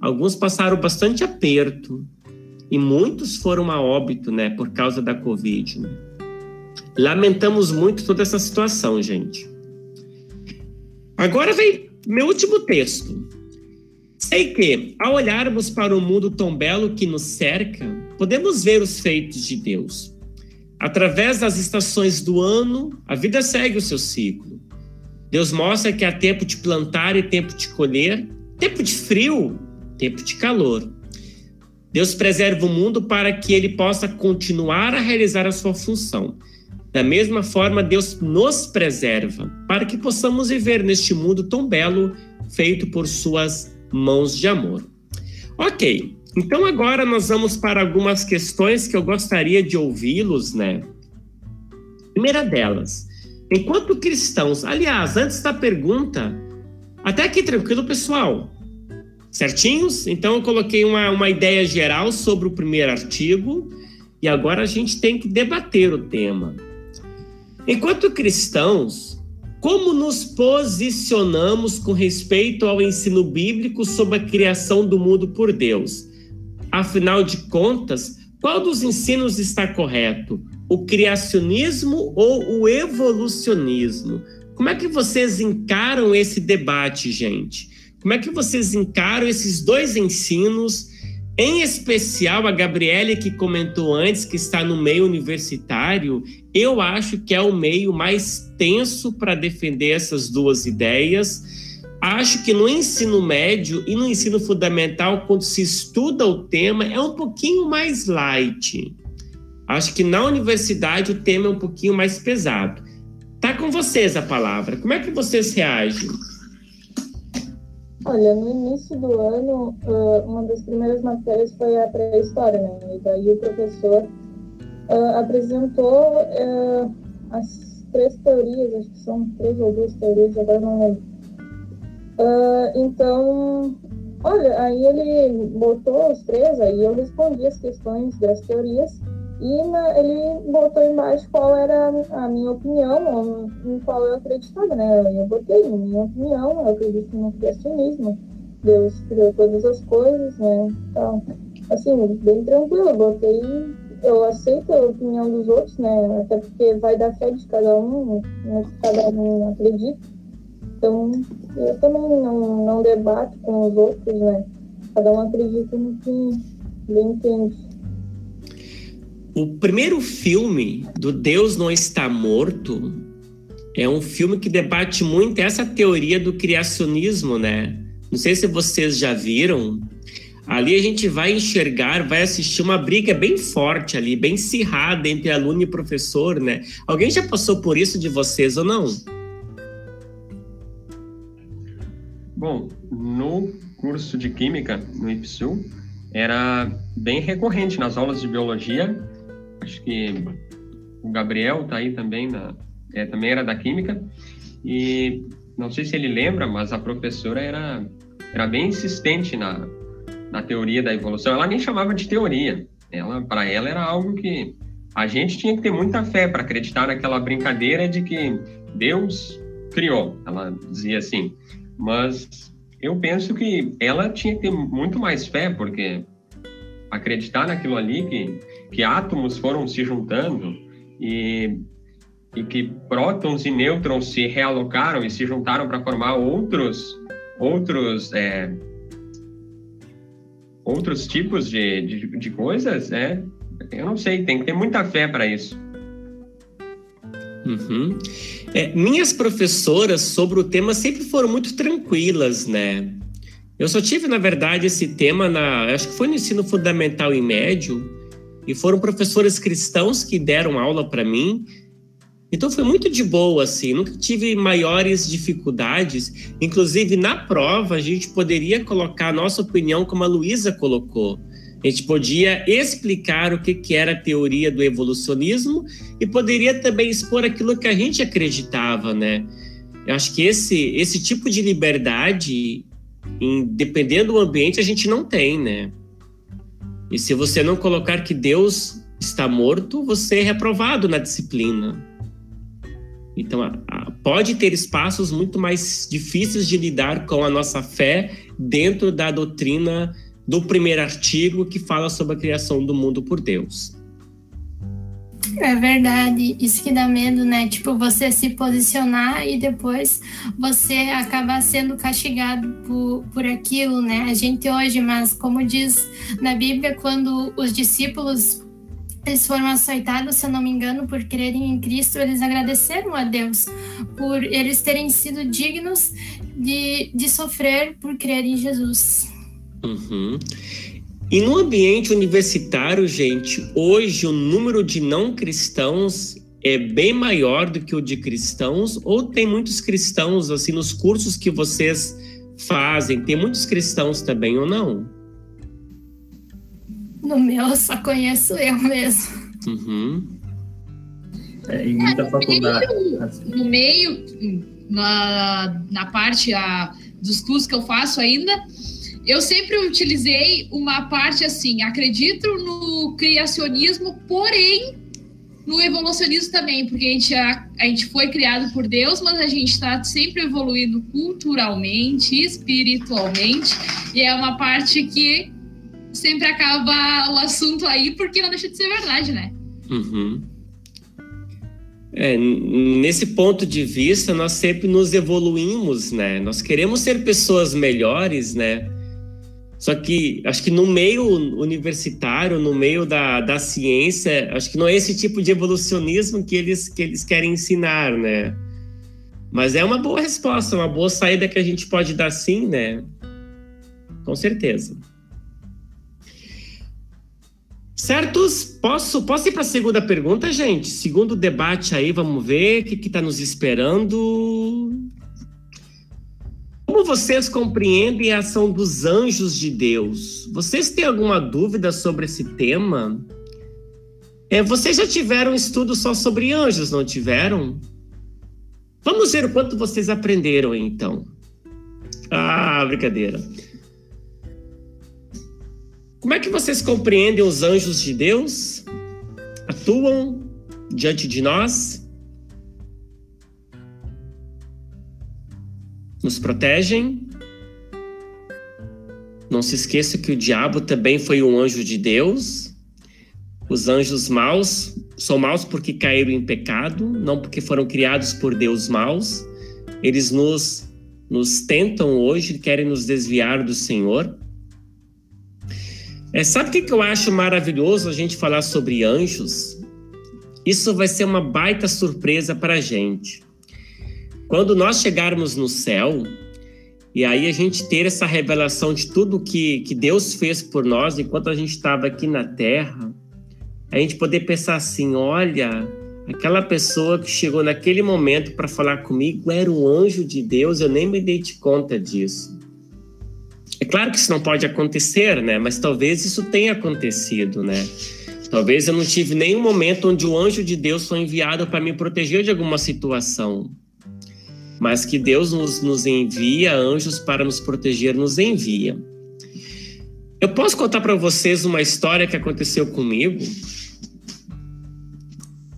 Alguns passaram bastante aperto. E muitos foram a óbito, né? Por causa da Covid, né? Lamentamos muito toda essa situação, gente. Agora vem meu último texto. Sei que, ao olharmos para o mundo tão belo que nos cerca, podemos ver os feitos de Deus. Através das estações do ano, a vida segue o seu ciclo. Deus mostra que há tempo de plantar e tempo de colher, tempo de frio, tempo de calor. Deus preserva o mundo para que ele possa continuar a realizar a sua função. Da mesma forma, Deus nos preserva para que possamos viver neste mundo tão belo, feito por suas mãos de amor. Ok, então agora nós vamos para algumas questões que eu gostaria de ouvi-los, né? Primeira delas, enquanto cristãos, aliás, antes da pergunta, até aqui tranquilo, pessoal. Certinhos? Então eu coloquei uma, uma ideia geral sobre o primeiro artigo e agora a gente tem que debater o tema. Enquanto cristãos, como nos posicionamos com respeito ao ensino bíblico sobre a criação do mundo por Deus? Afinal de contas, qual dos ensinos está correto? O criacionismo ou o evolucionismo? Como é que vocês encaram esse debate, gente? Como é que vocês encaram esses dois ensinos em especial, a Gabriele, que comentou antes, que está no meio universitário, eu acho que é o meio mais tenso para defender essas duas ideias. Acho que no ensino médio e no ensino fundamental, quando se estuda o tema, é um pouquinho mais light. Acho que na universidade o tema é um pouquinho mais pesado. Tá com vocês a palavra. Como é que vocês reagem? Olha, no início do ano, uma das primeiras matérias foi a pré-história, né? E daí o professor apresentou as três teorias, acho que são três ou duas teorias, agora não lembro. Então, olha, aí ele botou os três, aí eu respondi as questões das teorias e na, ele botou embaixo qual era a minha opinião, em qual eu acreditava, né? Eu botei, minha opinião, eu acredito no criacionismo. Deus criou todas as coisas, né? Então, assim, bem tranquilo, eu botei, eu aceito a opinião dos outros, né? Até porque vai dar fé de cada um, no que cada um acredita. Então, eu também não, não debato com os outros, né? Cada um acredita no que bem entende. O primeiro filme do Deus Não Está Morto é um filme que debate muito essa teoria do criacionismo, né? Não sei se vocês já viram. Ali a gente vai enxergar, vai assistir uma briga bem forte ali, bem acirrada entre aluno e professor, né? Alguém já passou por isso de vocês ou não? Bom, no curso de Química, no IPSU, era bem recorrente nas aulas de Biologia. Acho que o Gabriel está aí também, na, é, também era da Química. E não sei se ele lembra, mas a professora era, era bem insistente na, na teoria da evolução. Ela nem chamava de teoria. Ela, para ela, era algo que a gente tinha que ter muita fé para acreditar naquela brincadeira de que Deus criou. Ela dizia assim. Mas eu penso que ela tinha que ter muito mais fé, porque acreditar naquilo ali, que, que átomos foram se juntando e, e que prótons e nêutrons se realocaram e se juntaram para formar outros, outros, é, outros tipos de, de, de coisas, é, eu não sei, tem que ter muita fé para isso. Uhum. É, minhas professoras sobre o tema sempre foram muito tranquilas, né? Eu só tive, na verdade, esse tema na, acho que foi no ensino fundamental e médio, e foram professores cristãos que deram aula para mim. Então foi muito de boa, assim, nunca tive maiores dificuldades. Inclusive, na prova, a gente poderia colocar a nossa opinião como a Luísa colocou. A gente podia explicar o que, que era a teoria do evolucionismo e poderia também expor aquilo que a gente acreditava, né? Eu acho que esse, esse tipo de liberdade, em, dependendo do ambiente, a gente não tem, né? E se você não colocar que Deus está morto, você é reprovado na disciplina. Então, a, a, pode ter espaços muito mais difíceis de lidar com a nossa fé dentro da doutrina do primeiro artigo que fala sobre a criação do mundo por Deus. É verdade, isso que dá medo, né? Tipo, você se posicionar e depois você acabar sendo castigado por, por aquilo, né? A gente hoje, mas como diz na Bíblia, quando os discípulos eles foram aceitados, se eu não me engano, por crerem em Cristo, eles agradeceram a Deus por eles terem sido dignos de, de sofrer por crer em Jesus. Uhum. E no ambiente universitário, gente, hoje o número de não cristãos é bem maior do que o de cristãos, ou tem muitos cristãos, assim, nos cursos que vocês fazem, tem muitos cristãos também ou não? No meu, só conheço eu mesmo. Uhum. É, em muita é, no faculdade. Meio, no meio, na, na parte a, dos cursos que eu faço ainda, eu sempre utilizei uma parte assim, acredito no criacionismo, porém no evolucionismo também, porque a gente, a, a gente foi criado por Deus, mas a gente está sempre evoluindo culturalmente, espiritualmente, e é uma parte que sempre acaba o assunto aí, porque não deixa de ser verdade, né? Uhum. É, nesse ponto de vista, nós sempre nos evoluímos, né? Nós queremos ser pessoas melhores, né? Só que acho que no meio universitário, no meio da, da ciência, acho que não é esse tipo de evolucionismo que eles, que eles querem ensinar, né? Mas é uma boa resposta, uma boa saída que a gente pode dar sim, né? Com certeza. Certos? Posso, posso ir para a segunda pergunta, gente? Segundo debate aí, vamos ver o que está nos esperando. Como vocês compreendem a ação dos anjos de Deus? Vocês têm alguma dúvida sobre esse tema? É, vocês já tiveram estudo só sobre anjos, não tiveram? Vamos ver o quanto vocês aprenderam então. Ah, brincadeira. Como é que vocês compreendem os anjos de Deus? Atuam diante de nós? Nos protegem. Não se esqueça que o diabo também foi um anjo de Deus. Os anjos maus são maus porque caíram em pecado, não porque foram criados por Deus maus. Eles nos nos tentam hoje, querem nos desviar do Senhor. É, sabe o que, que eu acho maravilhoso a gente falar sobre anjos? Isso vai ser uma baita surpresa para a gente. Quando nós chegarmos no céu, e aí a gente ter essa revelação de tudo que, que Deus fez por nós enquanto a gente estava aqui na terra, a gente poder pensar assim: olha, aquela pessoa que chegou naquele momento para falar comigo era um anjo de Deus, eu nem me dei de conta disso. É claro que isso não pode acontecer, né? Mas talvez isso tenha acontecido, né? Talvez eu não tive nenhum momento onde o anjo de Deus foi enviado para me proteger de alguma situação. Mas que Deus nos, nos envia anjos para nos proteger, nos envia. Eu posso contar para vocês uma história que aconteceu comigo?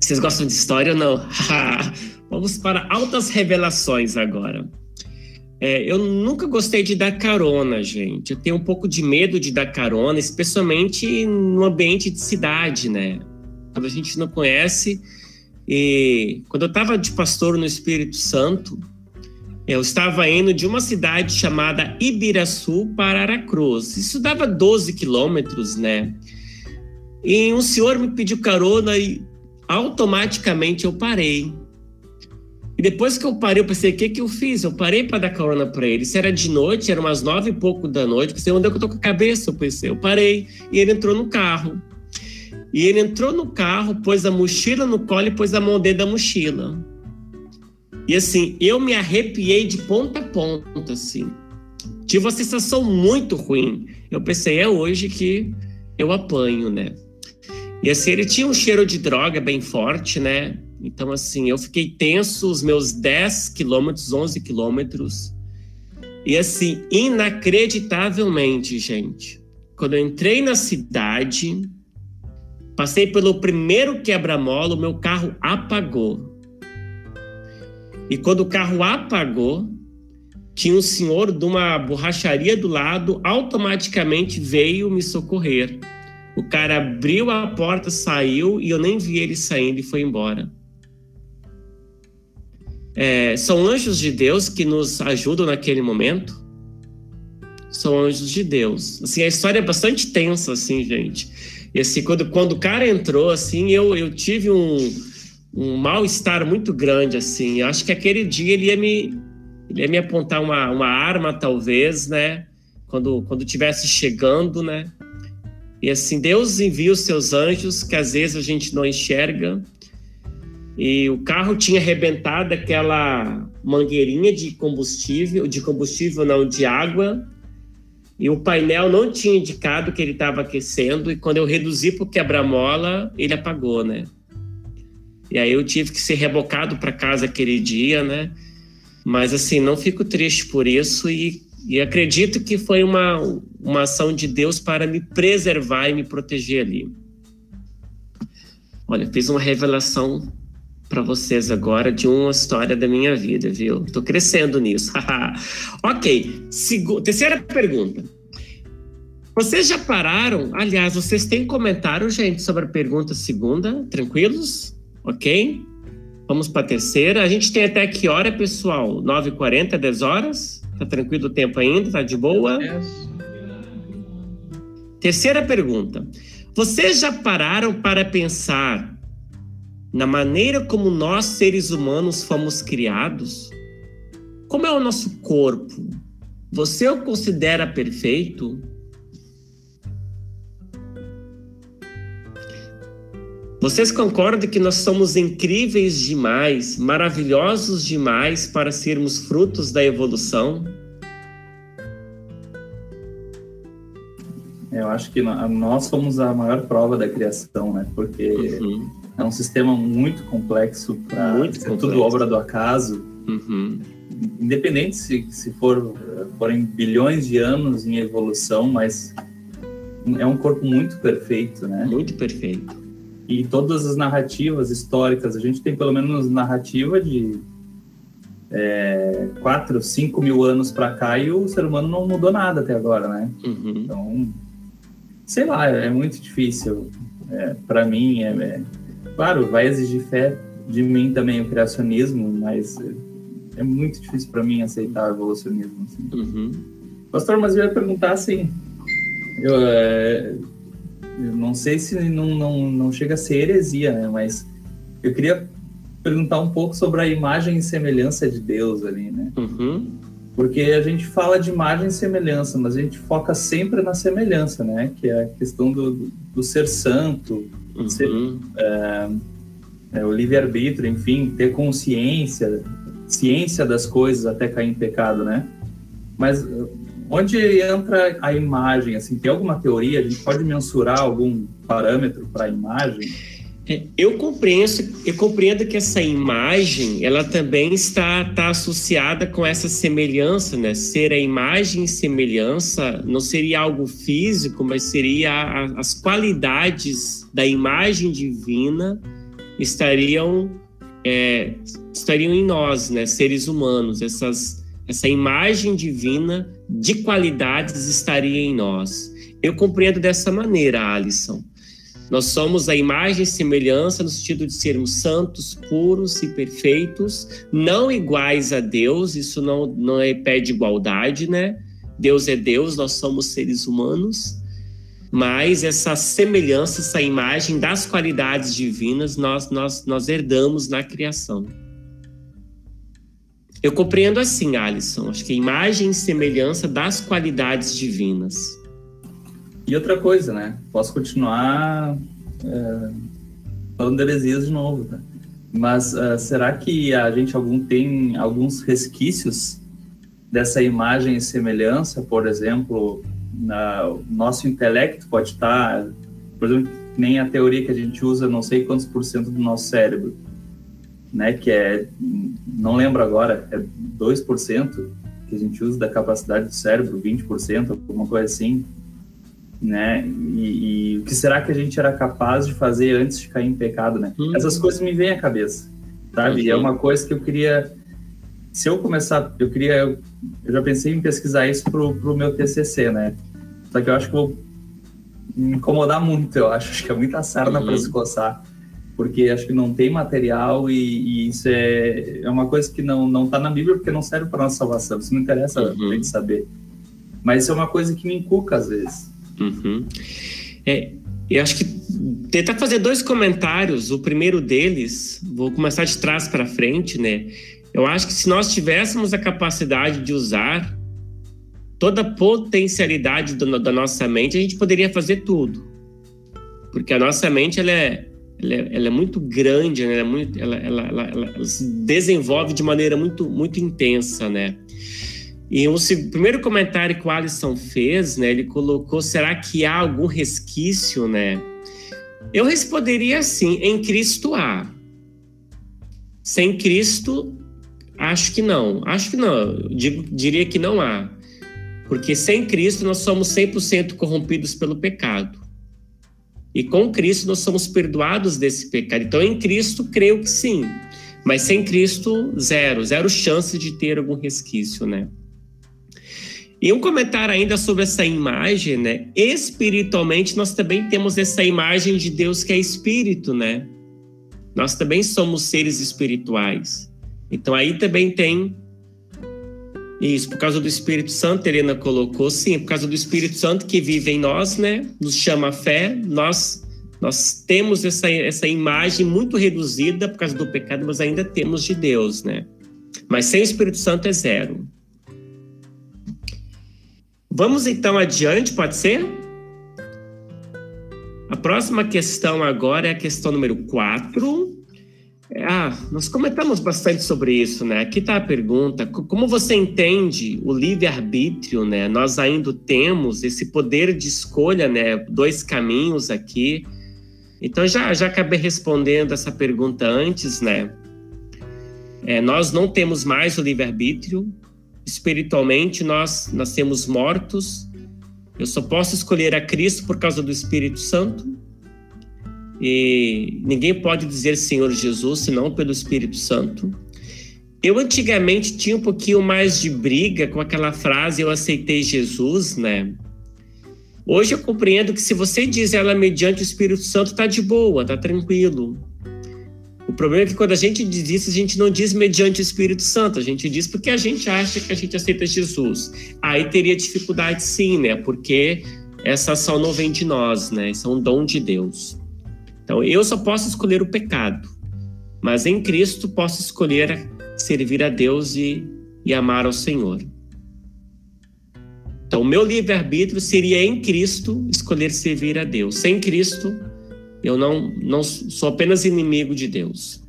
Vocês gostam de história ou não? Vamos para altas revelações agora. É, eu nunca gostei de dar carona, gente. Eu tenho um pouco de medo de dar carona, especialmente no ambiente de cidade, né? Quando a gente não conhece. E quando eu estava de pastor no Espírito Santo, eu estava indo de uma cidade chamada Ibiraçu para Aracruz. Isso dava 12 quilômetros, né? E um senhor me pediu carona e automaticamente eu parei. E depois que eu parei, eu pensei, o que que eu fiz? Eu parei para dar carona para ele. Se era de noite, era umas nove e pouco da noite. Pensei, onde é que eu tô com a cabeça? Eu pensei, eu parei. E ele entrou no carro. E ele entrou no carro, pôs a mochila no colo e pôs a mão dentro da mochila. E assim, eu me arrepiei de ponta a ponta, assim. Tive uma sensação muito ruim. Eu pensei, é hoje que eu apanho, né? E assim, ele tinha um cheiro de droga bem forte, né? Então, assim, eu fiquei tenso os meus 10 quilômetros, 11 quilômetros. E assim, inacreditavelmente, gente, quando eu entrei na cidade, passei pelo primeiro quebra-mola, o meu carro apagou. E quando o carro apagou, tinha um senhor de uma borracharia do lado, automaticamente veio me socorrer. O cara abriu a porta, saiu e eu nem vi ele saindo e foi embora. É, são anjos de Deus que nos ajudam naquele momento. São anjos de Deus. Assim, a história é bastante tensa, assim, gente. E assim, quando, quando o cara entrou, assim, eu, eu tive um, um mal-estar muito grande, assim. Eu acho que aquele dia ele ia me, ele ia me apontar uma, uma arma, talvez, né? Quando, quando tivesse chegando, né? E assim, Deus envia os seus anjos, que às vezes a gente não enxerga. E o carro tinha arrebentado aquela mangueirinha de combustível, de combustível não, de água. E o painel não tinha indicado que ele estava aquecendo. E quando eu reduzi para o quebra-mola, ele apagou, né? E aí eu tive que ser rebocado para casa aquele dia, né? Mas assim, não fico triste por isso e e acredito que foi uma, uma ação de Deus para me preservar e me proteger ali. Olha, fiz uma revelação para vocês agora de uma história da minha vida, viu? Estou crescendo nisso. ok, Segu terceira pergunta. Vocês já pararam? Aliás, vocês têm comentário, gente, sobre a pergunta segunda? Tranquilos? Ok? Vamos para a terceira. A gente tem até que hora, pessoal? 9h40, 10 horas? Tá tranquilo o tempo ainda? Tá de boa? Terceira pergunta. Vocês já pararam para pensar na maneira como nós, seres humanos, fomos criados? Como é o nosso corpo? Você o considera perfeito? Vocês concordam que nós somos incríveis demais, maravilhosos demais para sermos frutos da evolução? Eu acho que nós somos a maior prova da criação, né? Porque uhum. é um sistema muito complexo para é tudo obra do acaso. Uhum. Independente se, se for forem bilhões de anos em evolução, mas é um corpo muito perfeito, né? Muito perfeito e todas as narrativas históricas, a gente tem pelo menos narrativa de é, 4, 5 mil anos para cá e o ser humano não mudou nada até agora, né? Uhum. Então, sei lá, é muito difícil. É, para mim, é, é, claro, vai exigir fé de mim também o criacionismo, mas é muito difícil para mim aceitar o evolucionismo. Assim. Uhum. Pastor, mas eu ia perguntar assim, eu, é, eu não sei se não, não, não chega a ser heresia, né? Mas eu queria perguntar um pouco sobre a imagem e semelhança de Deus ali, né? Uhum. Porque a gente fala de imagem e semelhança, mas a gente foca sempre na semelhança, né? Que é a questão do, do ser santo, uhum. ser, é, é, o livre-arbítrio, enfim, ter consciência, ciência das coisas até cair em pecado, né? Mas onde entra a imagem? Assim, tem alguma teoria? A gente pode mensurar algum parâmetro para a imagem? É, eu compreendo, eu compreendo que essa imagem, ela também está, está associada com essa semelhança, né? Ser a imagem e semelhança não seria algo físico, mas seria a, as qualidades da imagem divina estariam é, estariam em nós, né? Seres humanos, essas essa imagem divina de qualidades estaria em nós. Eu compreendo dessa maneira, Alisson. Nós somos a imagem e semelhança no sentido de sermos santos, puros e perfeitos, não iguais a Deus, isso não, não é pé de igualdade, né? Deus é Deus, nós somos seres humanos, mas essa semelhança, essa imagem das qualidades divinas, nós, nós, nós herdamos na criação. Eu compreendo assim, Alisson, acho que imagem e semelhança das qualidades divinas. E outra coisa, né? Posso continuar é, falando heresias de novo, tá? Mas uh, será que a gente algum tem alguns resquícios dessa imagem e semelhança? Por exemplo, na, nosso intelecto pode estar, por exemplo, nem a teoria que a gente usa, não sei quantos por cento do nosso cérebro, né? Que é, não lembro agora, é 2% que a gente usa da capacidade do cérebro, 20%, alguma coisa assim né? E, e, o que será que a gente era capaz de fazer antes de cair em pecado, né? Uhum. Essas coisas me vêm à cabeça, sabe? Uhum. E é uma coisa que eu queria, se eu começar, eu queria, eu, já pensei em pesquisar isso pro, pro meu TCC, né? Só que eu acho que vou me incomodar muito, eu acho, acho que é muita sarna uhum. para se coçar, porque acho que não tem material e, e, isso é, é uma coisa que não não tá na Bíblia porque não serve para nossa salvação, isso não interessa uhum. a gente saber. Mas isso é uma coisa que me encuca às vezes. Uhum. É, eu acho que tentar fazer dois comentários. O primeiro deles, vou começar de trás para frente, né? Eu acho que se nós tivéssemos a capacidade de usar toda a potencialidade do, da nossa mente, a gente poderia fazer tudo. Porque a nossa mente, ela é, ela é, ela é muito grande, né? ela, é muito, ela, ela, ela, se desenvolve de maneira muito, muito intensa, né? E o primeiro comentário que o Alisson fez, né, ele colocou: será que há algum resquício, né? Eu responderia assim: em Cristo há. Sem Cristo, acho que não. Acho que não. Digo, diria que não há. Porque sem Cristo nós somos 100% corrompidos pelo pecado. E com Cristo nós somos perdoados desse pecado. Então, em Cristo, creio que sim. Mas sem Cristo, zero. Zero chance de ter algum resquício, né? E um comentário ainda sobre essa imagem, né? Espiritualmente, nós também temos essa imagem de Deus que é espírito, né? Nós também somos seres espirituais. Então aí também tem isso, por causa do Espírito Santo, Helena colocou, sim, por causa do Espírito Santo que vive em nós, né? Nos chama a fé, nós nós temos essa, essa imagem muito reduzida por causa do pecado, mas ainda temos de Deus, né? Mas sem o Espírito Santo é zero. Vamos então adiante, pode ser? A próxima questão agora é a questão número 4. Ah, nós comentamos bastante sobre isso, né? Aqui está a pergunta: como você entende o livre-arbítrio, né? Nós ainda temos esse poder de escolha, né? Dois caminhos aqui. Então, já, já acabei respondendo essa pergunta antes, né? É, nós não temos mais o livre-arbítrio, espiritualmente nós nascemos mortos. Eu só posso escolher a Cristo por causa do Espírito Santo. E ninguém pode dizer Senhor Jesus senão pelo Espírito Santo. Eu antigamente tinha um pouquinho mais de briga com aquela frase eu aceitei Jesus, né? Hoje eu compreendo que se você diz ela mediante o Espírito Santo, tá de boa, tá tranquilo. O problema é que quando a gente diz isso, a gente não diz mediante o Espírito Santo, a gente diz porque a gente acha que a gente aceita Jesus. Aí teria dificuldade sim, né? Porque essa ação não vem de nós, né? Isso é um dom de Deus. Então eu só posso escolher o pecado, mas em Cristo posso escolher servir a Deus e, e amar ao Senhor. Então, o meu livre-arbítrio seria em Cristo escolher servir a Deus. Sem Cristo, eu não, não sou apenas inimigo de Deus.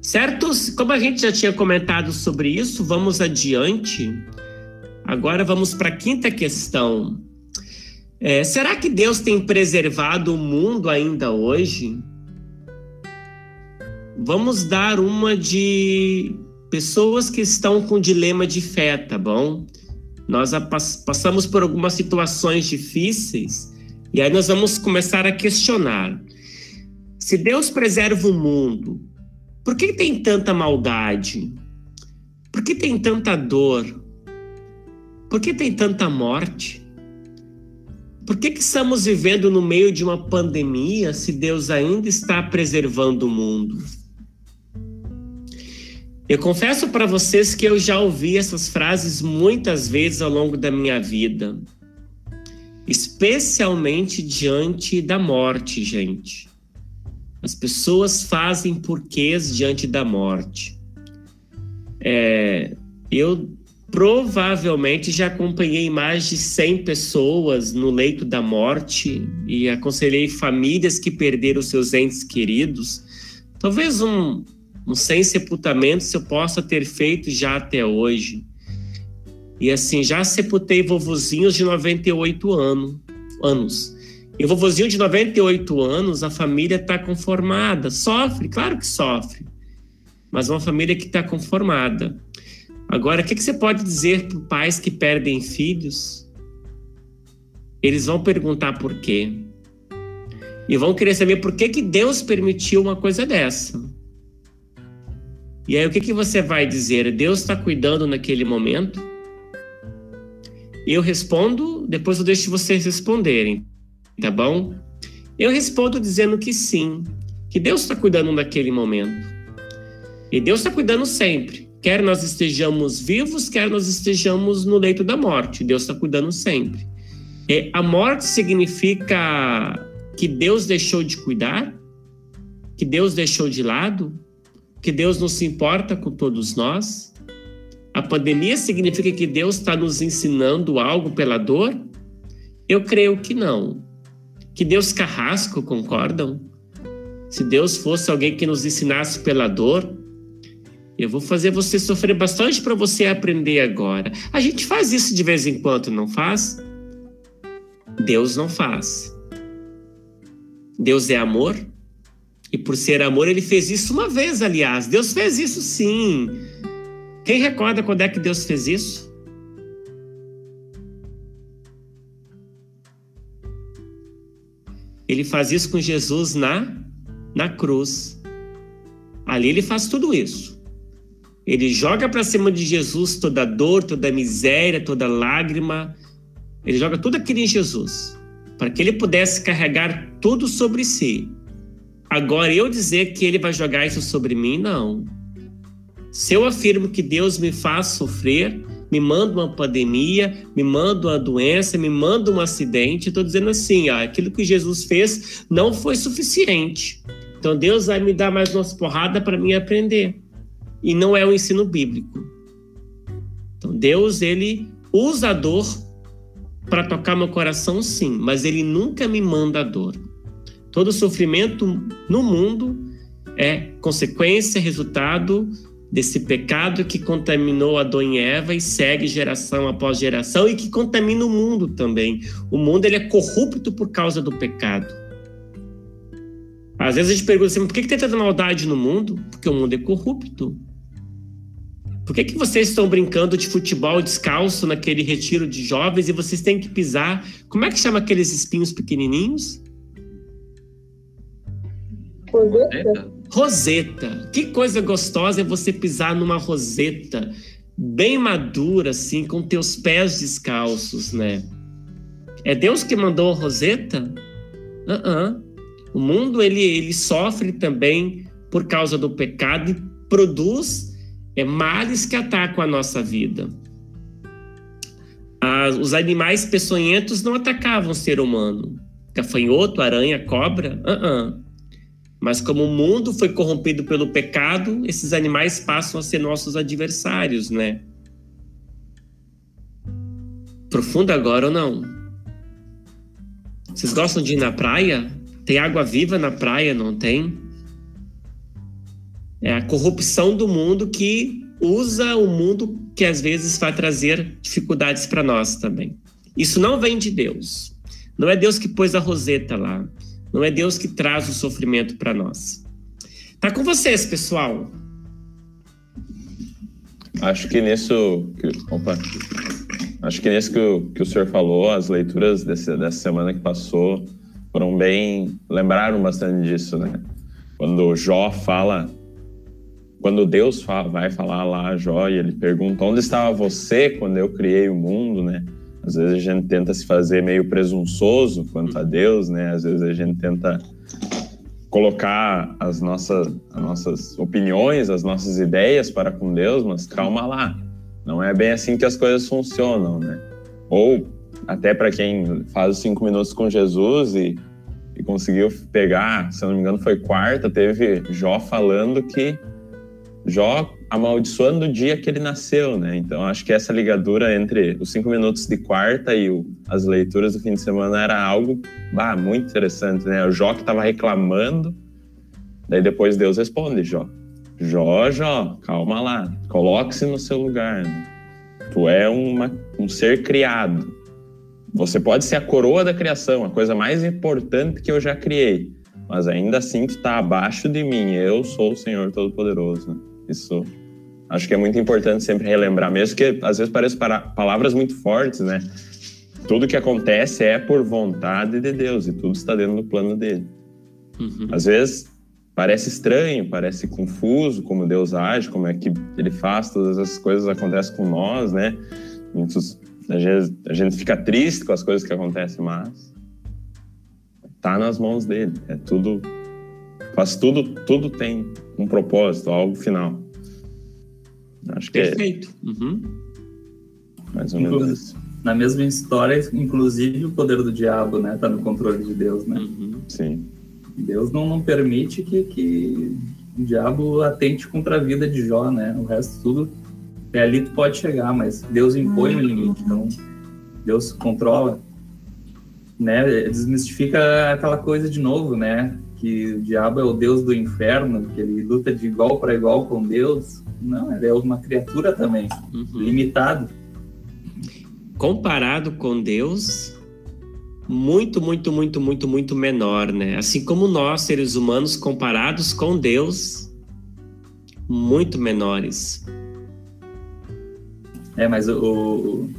Certo? Como a gente já tinha comentado sobre isso, vamos adiante. Agora vamos para a quinta questão. É, será que Deus tem preservado o mundo ainda hoje? Vamos dar uma de pessoas que estão com dilema de fé, tá bom? Nós passamos por algumas situações difíceis e aí nós vamos começar a questionar. Se Deus preserva o mundo, por que tem tanta maldade? Por que tem tanta dor? Por que tem tanta morte? Por que, que estamos vivendo no meio de uma pandemia se Deus ainda está preservando o mundo? Eu confesso para vocês que eu já ouvi essas frases muitas vezes ao longo da minha vida, especialmente diante da morte, gente. As pessoas fazem porquês diante da morte. É, eu provavelmente já acompanhei mais de 100 pessoas no leito da morte e aconselhei famílias que perderam seus entes queridos. Talvez um, uns 100 sepultamentos eu possa ter feito já até hoje. E assim, já sepultei vovozinhos de 98 ano, anos. E o vovozinho de 98 anos, a família está conformada. Sofre, claro que sofre. Mas uma família que está conformada. Agora, o que, que você pode dizer para pais que perdem filhos? Eles vão perguntar por quê. E vão querer saber por que, que Deus permitiu uma coisa dessa. E aí o que, que você vai dizer? Deus está cuidando naquele momento? Eu respondo, depois eu deixo vocês responderem, tá bom? Eu respondo dizendo que sim, que Deus está cuidando naquele momento. E Deus está cuidando sempre. Quer nós estejamos vivos, quer nós estejamos no leito da morte. Deus está cuidando sempre. E a morte significa que Deus deixou de cuidar? Que Deus deixou de lado? que Deus não se importa com todos nós? A pandemia significa que Deus está nos ensinando algo pela dor? Eu creio que não. Que Deus carrasco, concordam? Se Deus fosse alguém que nos ensinasse pela dor, eu vou fazer você sofrer bastante para você aprender agora. A gente faz isso de vez em quando, não faz? Deus não faz. Deus é amor, e por ser amor, ele fez isso uma vez, aliás. Deus fez isso sim. Quem recorda quando é que Deus fez isso? Ele faz isso com Jesus na, na cruz. Ali ele faz tudo isso. Ele joga para cima de Jesus toda dor, toda miséria, toda lágrima. Ele joga tudo aquilo em Jesus, para que ele pudesse carregar tudo sobre si Agora, eu dizer que ele vai jogar isso sobre mim, não. Se eu afirmo que Deus me faz sofrer, me manda uma pandemia, me manda uma doença, me manda um acidente, estou dizendo assim, ó, aquilo que Jesus fez não foi suficiente. Então Deus vai me dar mais umas porradas para mim aprender. E não é o ensino bíblico. Então Deus, ele usa a dor para tocar meu coração, sim, mas ele nunca me manda a dor. Todo sofrimento no mundo é consequência, resultado desse pecado que contaminou Adão e Eva e segue geração após geração e que contamina o mundo também. O mundo ele é corrupto por causa do pecado. Às vezes a gente pergunta assim, por que, que tem tanta maldade no mundo? Porque o mundo é corrupto. Por que, que vocês estão brincando de futebol descalço naquele retiro de jovens e vocês têm que pisar? Como é que chama aqueles espinhos pequenininhos? Roseta. Roseta. Que coisa gostosa é você pisar numa roseta bem madura, assim, com teus pés descalços, né? É Deus que mandou a roseta? Uh -uh. O mundo ele, ele sofre também por causa do pecado e produz é, males que atacam a nossa vida. As, os animais peçonhentos não atacavam o ser humano. Gafanhoto, aranha, cobra, uh, -uh. Mas como o mundo foi corrompido pelo pecado, esses animais passam a ser nossos adversários, né? Profundo agora ou não? Vocês gostam de ir na praia? Tem água viva na praia, não tem? É a corrupção do mundo que usa o mundo que às vezes vai trazer dificuldades para nós também. Isso não vem de Deus. Não é Deus que pôs a roseta lá. Não é Deus que traz o sofrimento para nós. Tá com vocês, pessoal. Acho que nisso. Opa. Acho que nisso que o, que o senhor falou, as leituras desse, dessa semana que passou foram bem. lembraram bastante disso, né? Quando Jó fala. Quando Deus fala, vai falar lá a Jó e ele pergunta: onde estava você quando eu criei o mundo, né? Às vezes a gente tenta se fazer meio presunçoso quanto a Deus, né? Às vezes a gente tenta colocar as nossas, as nossas opiniões, as nossas ideias para com Deus, mas calma lá. Não é bem assim que as coisas funcionam, né? Ou até para quem faz os cinco minutos com Jesus e, e conseguiu pegar, se eu não me engano, foi quarta, teve Jó falando que Jó amaldiçoando o dia que ele nasceu, né? Então acho que essa ligadura entre os cinco minutos de quarta e o, as leituras do fim de semana era algo bah, muito interessante, né? O Jó que estava reclamando, daí depois Deus responde, Jó. Jó, Jó, calma lá, coloque-se no seu lugar. Né? Tu é uma, um ser criado. Você pode ser a coroa da criação, a coisa mais importante que eu já criei, mas ainda assim tu está abaixo de mim. Eu sou o Senhor Todo-Poderoso. Né? Isso acho que é muito importante sempre relembrar, mesmo que às vezes pareçam palavras muito fortes, né? Tudo que acontece é por vontade de Deus e tudo está dentro do plano dele. Uhum. Às vezes parece estranho, parece confuso como Deus age, como é que ele faz, todas essas coisas acontecem com nós, né? Muitos, a, gente, a gente fica triste com as coisas que acontecem, mas tá nas mãos dele. É tudo, faz tudo, tudo tem um propósito, algo final. Acho que é Perfeito. É uhum. mais ou menos isso. Na mesma história, inclusive o poder do diabo, né, tá no controle de Deus, né? Uhum. Sim. Deus não, não permite que, que o diabo atente contra a vida de Jó, né? O resto tudo é ali tu pode chegar, mas Deus impõe o limite, então Deus controla, né? Desmistifica aquela coisa de novo, né? Que o diabo é o Deus do inferno, que ele luta de igual para igual com Deus. Não, ele é uma criatura também, uhum. limitado. Comparado com Deus, muito, muito, muito, muito, muito menor, né? Assim como nós, seres humanos, comparados com Deus, muito menores. É, mas o, o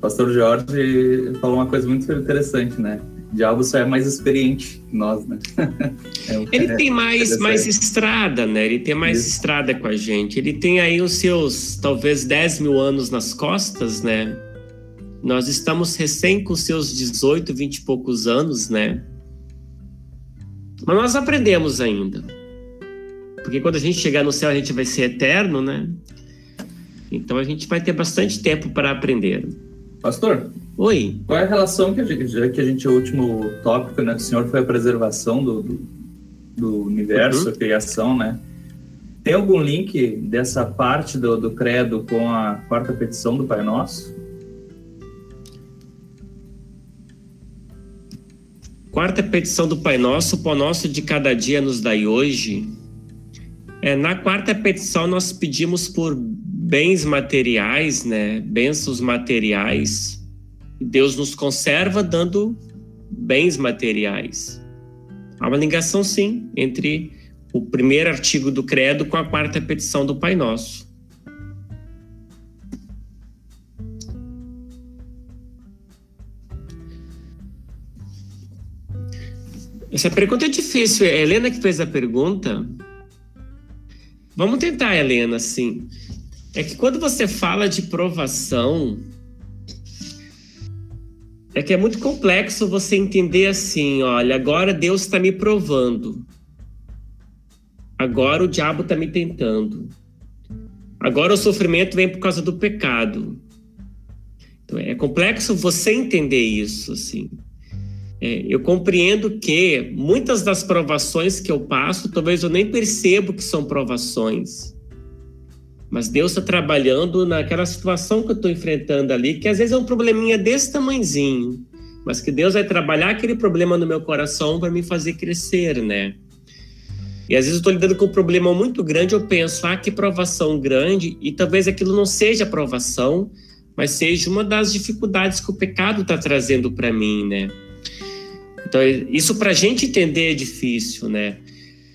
pastor Jorge falou uma coisa muito interessante, né? Diabo só é mais experiente que nós, né? é, ele tem mais, mais estrada, né? Ele tem mais Isso. estrada com a gente. Ele tem aí os seus, talvez, 10 mil anos nas costas, né? Nós estamos recém com seus 18, 20 e poucos anos, né? Mas nós aprendemos ainda. Porque quando a gente chegar no céu, a gente vai ser eterno, né? Então a gente vai ter bastante tempo para aprender. Pastor? Oi. Qual é a relação que a gente, já que a gente, o último tópico, né, do senhor foi a preservação do, do, do universo, uhum. a criação, né? Tem algum link dessa parte do, do credo com a quarta petição do Pai Nosso? Quarta petição do Pai Nosso, o Pão Nosso de cada dia nos dai hoje. É, na quarta petição nós pedimos por bens materiais, né? Bênçãos materiais. Deus nos conserva dando bens materiais. Há uma ligação, sim, entre o primeiro artigo do Credo com a quarta petição do Pai Nosso. Essa pergunta é difícil. É a Helena que fez a pergunta. Vamos tentar, Helena, sim. É que quando você fala de provação, é que é muito complexo você entender assim, olha, agora Deus está me provando. Agora o diabo está me tentando. Agora o sofrimento vem por causa do pecado. Então, é complexo você entender isso, assim. É, eu compreendo que muitas das provações que eu passo, talvez eu nem percebo que são provações. Mas Deus está trabalhando naquela situação que eu estou enfrentando ali, que às vezes é um probleminha desse tamanzinho, mas que Deus vai trabalhar aquele problema no meu coração para me fazer crescer, né? E às vezes eu estou lidando com um problema muito grande, eu penso, ah, que provação grande, e talvez aquilo não seja provação, mas seja uma das dificuldades que o pecado está trazendo para mim, né? Então, isso para a gente entender é difícil, né?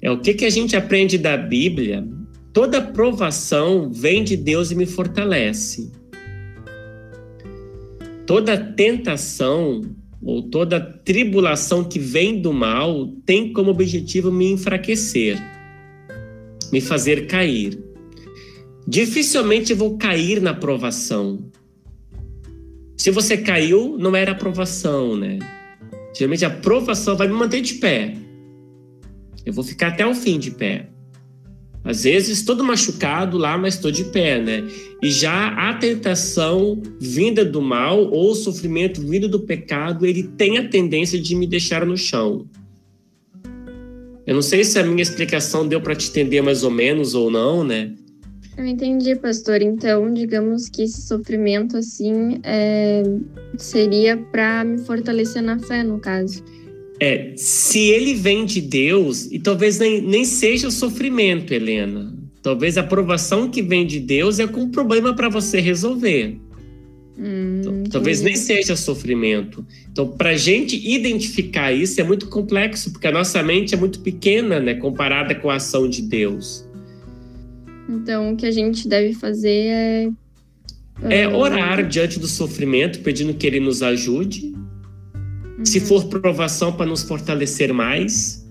É o que, que a gente aprende da Bíblia. Toda provação vem de Deus e me fortalece. Toda tentação ou toda tribulação que vem do mal tem como objetivo me enfraquecer, me fazer cair. Dificilmente vou cair na provação. Se você caiu, não era aprovação, né? Geralmente a provação vai me manter de pé. Eu vou ficar até o fim de pé. Às vezes todo machucado lá, mas estou de pé, né? E já a tentação vinda do mal ou o sofrimento vindo do pecado, ele tem a tendência de me deixar no chão. Eu não sei se a minha explicação deu para te entender mais ou menos ou não, né? Eu entendi, pastor. Então, digamos que esse sofrimento, assim, é... seria para me fortalecer na fé, no caso. É, se ele vem de Deus, e talvez nem, nem seja sofrimento, Helena. Talvez a aprovação que vem de Deus é com um problema para você resolver. Hum, então, talvez nem seja sofrimento. Então, para a gente identificar isso é muito complexo, porque a nossa mente é muito pequena, né, comparada com a ação de Deus. Então, o que a gente deve fazer é. É orar diante do sofrimento, pedindo que ele nos ajude se for provação para nos fortalecer mais.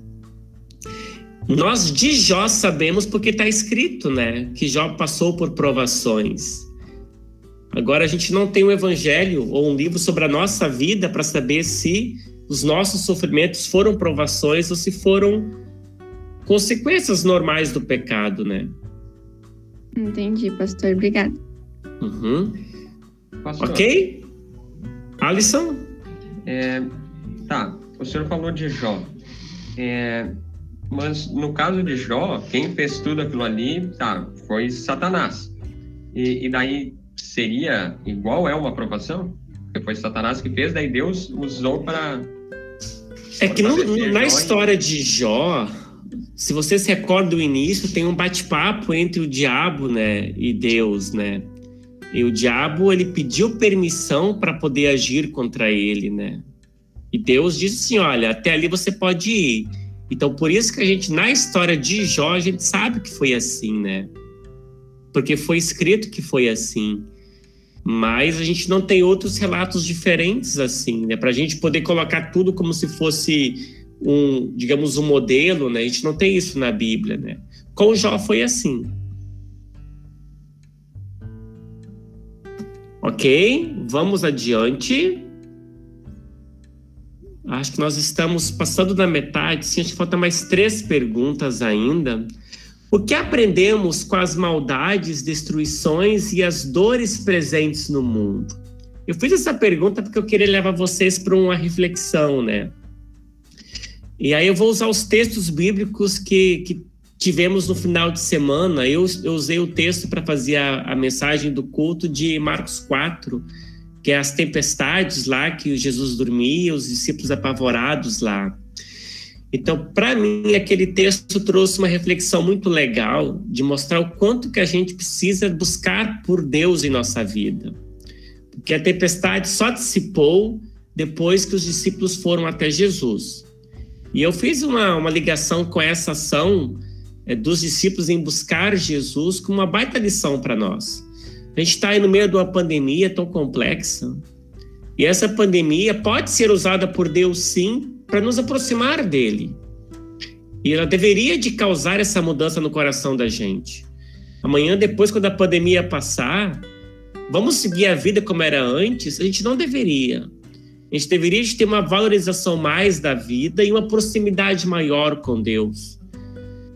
Nós de Jó sabemos porque está escrito, né? Que Jó passou por provações. Agora a gente não tem um evangelho ou um livro sobre a nossa vida para saber se os nossos sofrimentos foram provações ou se foram consequências normais do pecado, né? Entendi, pastor. Obrigado. Uhum. Pastor. Ok? Alisson? É, tá, o senhor falou de Jó. É, mas no caso de Jó, quem fez tudo aquilo ali, tá, foi Satanás. E, e daí seria igual é uma aprovação? Porque foi Satanás que fez, daí Deus usou para. É que na história de Jó, se você se recorda do início, tem um bate-papo entre o diabo, né, e Deus, né? E o diabo ele pediu permissão para poder agir contra ele, né? E Deus disse assim: olha, até ali você pode ir. Então, por isso que a gente, na história de Jó, a gente sabe que foi assim, né? Porque foi escrito que foi assim. Mas a gente não tem outros relatos diferentes assim, né? Para a gente poder colocar tudo como se fosse um, digamos, um modelo, né? A gente não tem isso na Bíblia, né? Com Jó foi assim. Ok, vamos adiante. Acho que nós estamos passando da metade, sim, acho que falta mais três perguntas ainda. O que aprendemos com as maldades, destruições e as dores presentes no mundo? Eu fiz essa pergunta porque eu queria levar vocês para uma reflexão, né? E aí eu vou usar os textos bíblicos que, que tivemos no final de semana. Eu, eu usei o texto para fazer a, a mensagem do culto de Marcos 4, que é as tempestades lá que Jesus dormia, os discípulos apavorados lá. Então, para mim, aquele texto trouxe uma reflexão muito legal de mostrar o quanto que a gente precisa buscar por Deus em nossa vida. Porque a tempestade só dissipou depois que os discípulos foram até Jesus. E eu fiz uma, uma ligação com essa ação é, dos discípulos em buscar Jesus como uma baita lição para nós. A gente está aí no meio de uma pandemia tão complexa. E essa pandemia pode ser usada por Deus, sim, para nos aproximar dele. E ela deveria de causar essa mudança no coração da gente. Amanhã, depois, quando a pandemia passar, vamos seguir a vida como era antes? A gente não deveria. A gente deveria ter uma valorização mais da vida e uma proximidade maior com Deus.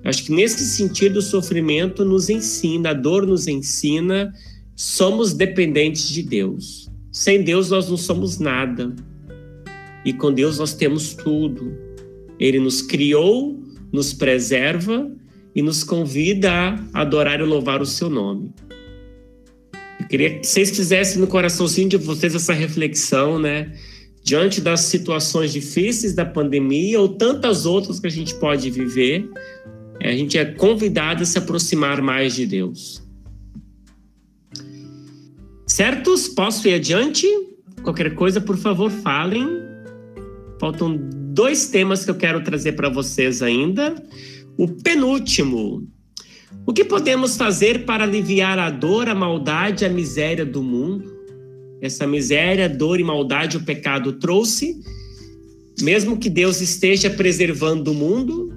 Acho que nesse sentido o sofrimento nos ensina, a dor nos ensina, somos dependentes de Deus. Sem Deus nós não somos nada. E com Deus nós temos tudo. Ele nos criou, nos preserva e nos convida a adorar e louvar o seu nome. Eu queria que vocês fizessem no coraçãozinho de vocês essa reflexão, né? Diante das situações difíceis da pandemia ou tantas outras que a gente pode viver, a gente é convidado a se aproximar mais de Deus. Certos? Posso ir adiante? Qualquer coisa, por favor, falem. Faltam dois temas que eu quero trazer para vocês ainda. O penúltimo. O que podemos fazer para aliviar a dor, a maldade, a miséria do mundo? Essa miséria, dor e maldade o pecado trouxe. Mesmo que Deus esteja preservando o mundo,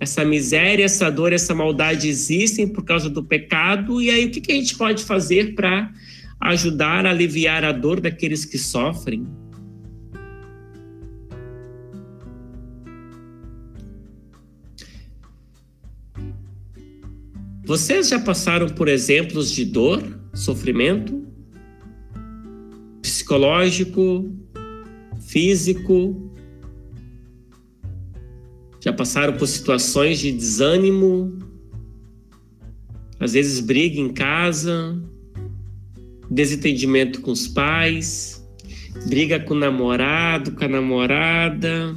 essa miséria, essa dor, essa maldade existem por causa do pecado. E aí, o que a gente pode fazer para ajudar a aliviar a dor daqueles que sofrem? Vocês já passaram por exemplos de dor, sofrimento psicológico, físico? Já passaram por situações de desânimo? Às vezes briga em casa, desentendimento com os pais, briga com o namorado, com a namorada.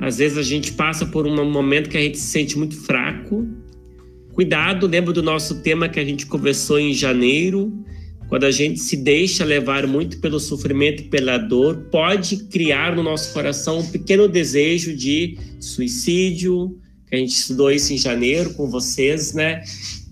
Às vezes a gente passa por um momento que a gente se sente muito fraco Cuidado, lembra do nosso tema que a gente conversou em janeiro? Quando a gente se deixa levar muito pelo sofrimento e pela dor, pode criar no nosso coração um pequeno desejo de suicídio, que a gente estudou isso em janeiro com vocês, né?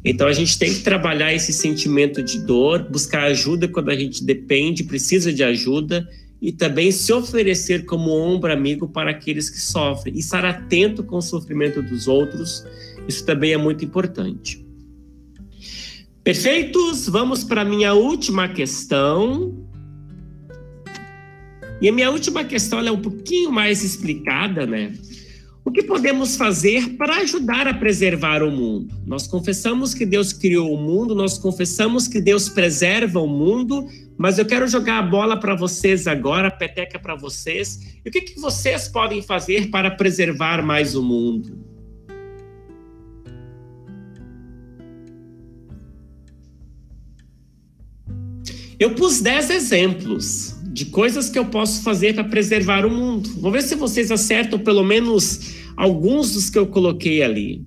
Então a gente tem que trabalhar esse sentimento de dor, buscar ajuda quando a gente depende, precisa de ajuda e também se oferecer como ombro amigo para aqueles que sofrem e estar atento com o sofrimento dos outros isso também é muito importante. Perfeitos? Vamos para a minha última questão. E a minha última questão é um pouquinho mais explicada, né? O que podemos fazer para ajudar a preservar o mundo? Nós confessamos que Deus criou o mundo, nós confessamos que Deus preserva o mundo, mas eu quero jogar a bola para vocês agora, a peteca para vocês. E o que, que vocês podem fazer para preservar mais o mundo? Eu pus 10 exemplos de coisas que eu posso fazer para preservar o mundo. Vou ver se vocês acertam pelo menos alguns dos que eu coloquei ali.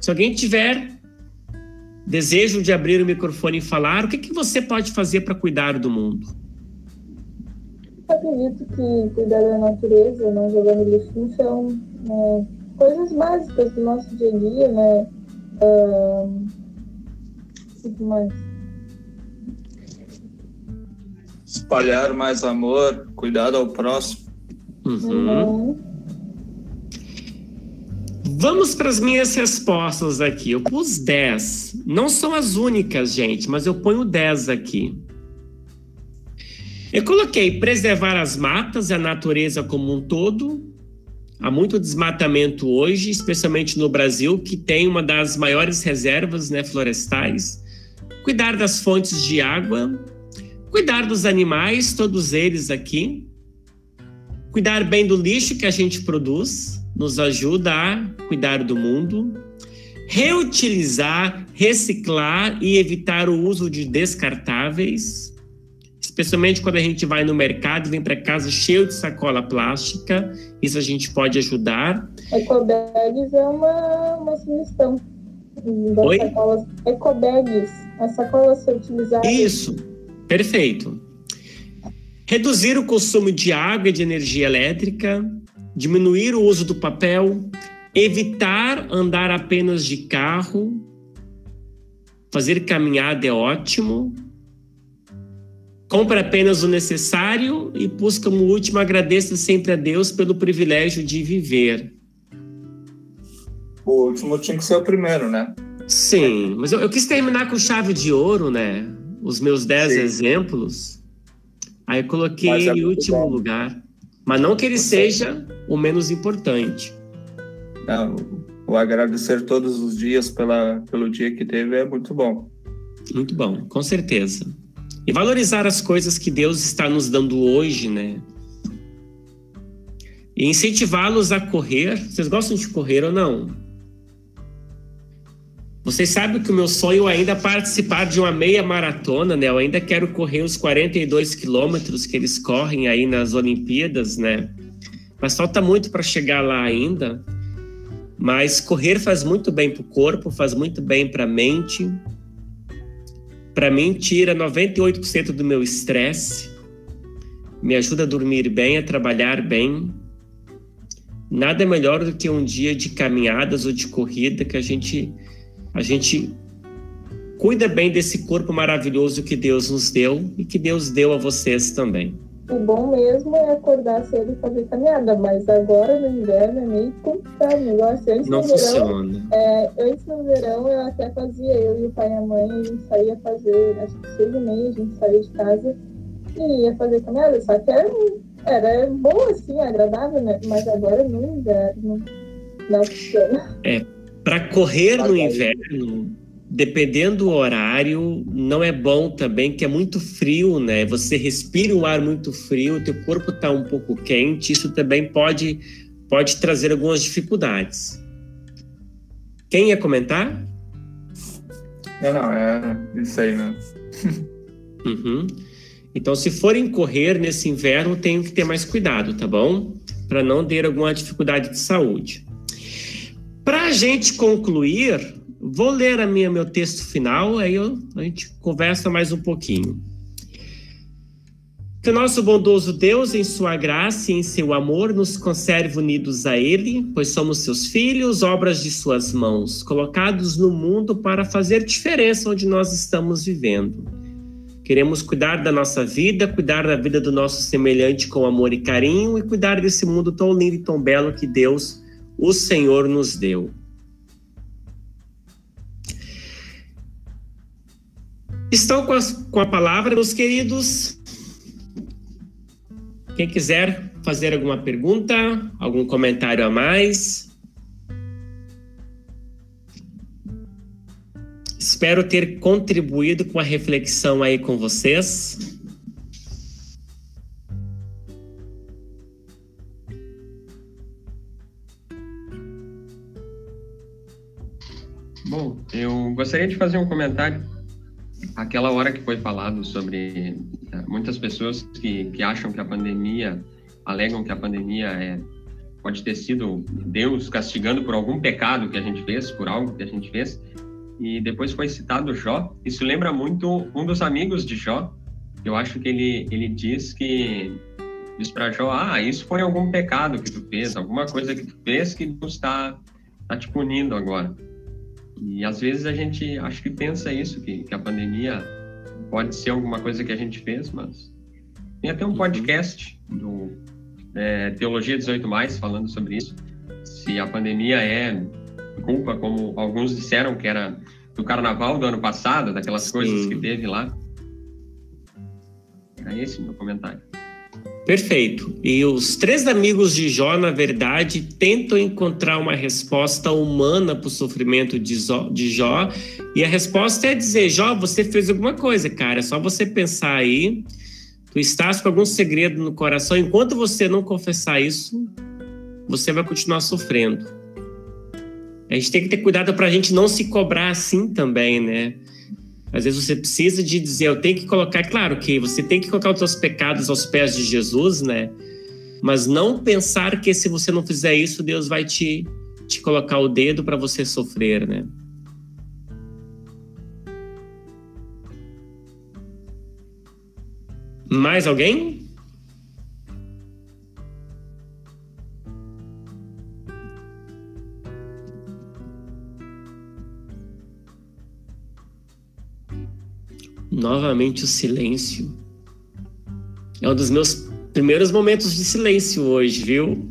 Se alguém tiver desejo de abrir o microfone e falar, o que, que você pode fazer para cuidar do mundo? Eu acredito que cuidar da natureza, não jogar no lixo são né, coisas básicas do nosso dia a dia, né? Uh, mais? Espalhar mais amor, cuidado ao próximo. Uhum. Vamos para as minhas respostas aqui. Eu pus 10. Não são as únicas, gente, mas eu ponho 10 aqui. Eu coloquei preservar as matas e a natureza como um todo. Há muito desmatamento hoje, especialmente no Brasil, que tem uma das maiores reservas né, florestais. Cuidar das fontes de água, Cuidar dos animais, todos eles aqui. Cuidar bem do lixo que a gente produz, nos ajuda a cuidar do mundo. Reutilizar, reciclar e evitar o uso de descartáveis, especialmente quando a gente vai no mercado e vem para casa cheio de sacola plástica. Isso a gente pode ajudar. Ecobags é uma, uma sugestão. Oi? Sacolas, ecobags, as sacolas reutilizáveis. Isso. Perfeito. Reduzir o consumo de água e de energia elétrica, diminuir o uso do papel, evitar andar apenas de carro, fazer caminhada é ótimo. Compre apenas o necessário e busca como último agradeça sempre a Deus pelo privilégio de viver. O último tinha que ser o primeiro, né? Sim, mas eu, eu quis terminar com chave de ouro, né? Os meus dez Sim. exemplos, Aí coloquei é em último bom. lugar. Mas não que ele seja o menos lugar. Mas não que ele seja o menos importante. Não, o agradecer todos os dias pela, pelo dia que teve é muito bom. Muito bom, com certeza. E valorizar as coisas que Deus está nos dando hoje, né? E incentivá-los a correr. Vocês gostam de correr ou não? Vocês sabem que o meu sonho ainda é participar de uma meia maratona, né? Eu ainda quero correr os 42 quilômetros que eles correm aí nas Olimpíadas, né? Mas falta muito para chegar lá ainda. Mas correr faz muito bem para o corpo, faz muito bem para a mente. Para mim, tira 98% do meu estresse, me ajuda a dormir bem, a trabalhar bem. Nada é melhor do que um dia de caminhadas ou de corrida que a gente a gente cuida bem desse corpo maravilhoso que Deus nos deu e que Deus deu a vocês também. O bom mesmo é acordar cedo e fazer caminhada, mas agora no inverno é meio complicado negócio. Antes Não funciona. Verão, é, antes no verão eu até fazia, eu e o pai e a mãe, a gente saía fazer, acho que seis e meia, a gente saía de casa e ia fazer caminhada, só que era, era bom assim, agradável, né? Mas agora no inverno não funciona. É, para correr no inverno dependendo do horário, não é bom também, que é muito frio, né? Você respira um ar muito frio, teu corpo está um pouco quente, isso também pode, pode trazer algumas dificuldades. Quem ia comentar? Não, não, é isso aí, né? uhum. Então, se forem correr nesse inverno, tenho que ter mais cuidado, tá bom? Para não ter alguma dificuldade de saúde. Para a gente concluir, Vou ler a minha, meu texto final, aí eu, a gente conversa mais um pouquinho. Que o nosso bondoso Deus, em sua graça e em seu amor, nos conserve unidos a Ele, pois somos seus filhos, obras de suas mãos, colocados no mundo para fazer diferença onde nós estamos vivendo. Queremos cuidar da nossa vida, cuidar da vida do nosso semelhante com amor e carinho e cuidar desse mundo tão lindo e tão belo que Deus, o Senhor, nos deu. Estão com, com a palavra, meus queridos. Quem quiser fazer alguma pergunta, algum comentário a mais. Espero ter contribuído com a reflexão aí com vocês. Bom, eu gostaria de fazer um comentário aquela hora que foi falado sobre eh, muitas pessoas que, que acham que a pandemia, alegam que a pandemia é, pode ter sido Deus castigando por algum pecado que a gente fez, por algo que a gente fez, e depois foi citado Jó. Isso lembra muito um dos amigos de Jó, eu acho que ele, ele diz que diz para Jó, ah, isso foi algum pecado que tu fez, alguma coisa que tu fez que Deus está tá te punindo agora. E às vezes a gente acho que pensa isso, que, que a pandemia pode ser alguma coisa que a gente fez, mas tem até um uhum. podcast do é, Teologia 18 Mais falando sobre isso. Se a pandemia é culpa, como alguns disseram que era do carnaval do ano passado, daquelas Sim. coisas que teve lá. Era esse meu comentário. Perfeito. E os três amigos de Jó, na verdade, tentam encontrar uma resposta humana para o sofrimento de, Jó. E a resposta é dizer: Jó, você fez alguma coisa, cara. É só você pensar aí. Tu estás com algum segredo no coração. Enquanto você não confessar isso, você vai continuar sofrendo. A gente tem que ter cuidado para a gente não se cobrar assim também, né? Às vezes você precisa de dizer, eu tenho que colocar, claro que você tem que colocar os seus pecados aos pés de Jesus, né? Mas não pensar que se você não fizer isso, Deus vai te, te colocar o dedo para você sofrer, né? Mais alguém? Novamente o silêncio. É um dos meus primeiros momentos de silêncio hoje, viu?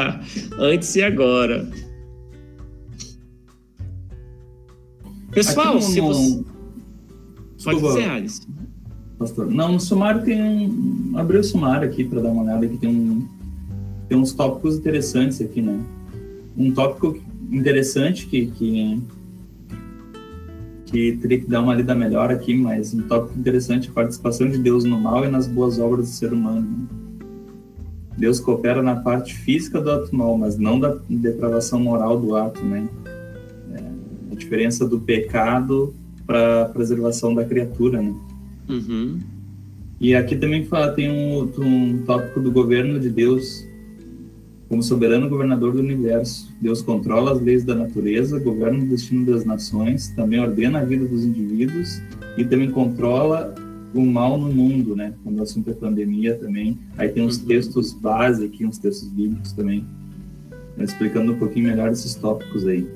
Antes e agora. Pessoal, se você. Pode dizer, Alice. pastor. Não, no sumário tem um. Abri o sumário aqui para dar uma olhada que tem um. Tem uns tópicos interessantes aqui, né? Um tópico interessante que, que, que teria que dar uma lida melhor aqui, mas um tópico interessante a participação de Deus no mal e nas boas obras do ser humano. Né? Deus coopera na parte física do ato mal, mas não da depravação moral do ato, né? É, a diferença do pecado para a preservação da criatura, né? Uhum. E aqui também fala, tem um, um tópico do governo de Deus como soberano governador do universo. Deus controla as leis da natureza, governa o destino das nações, também ordena a vida dos indivíduos e também controla o mal no mundo, né? Quando o assunto é pandemia também. Aí tem uns uhum. textos base aqui, uns textos bíblicos também, explicando um pouquinho melhor esses tópicos aí.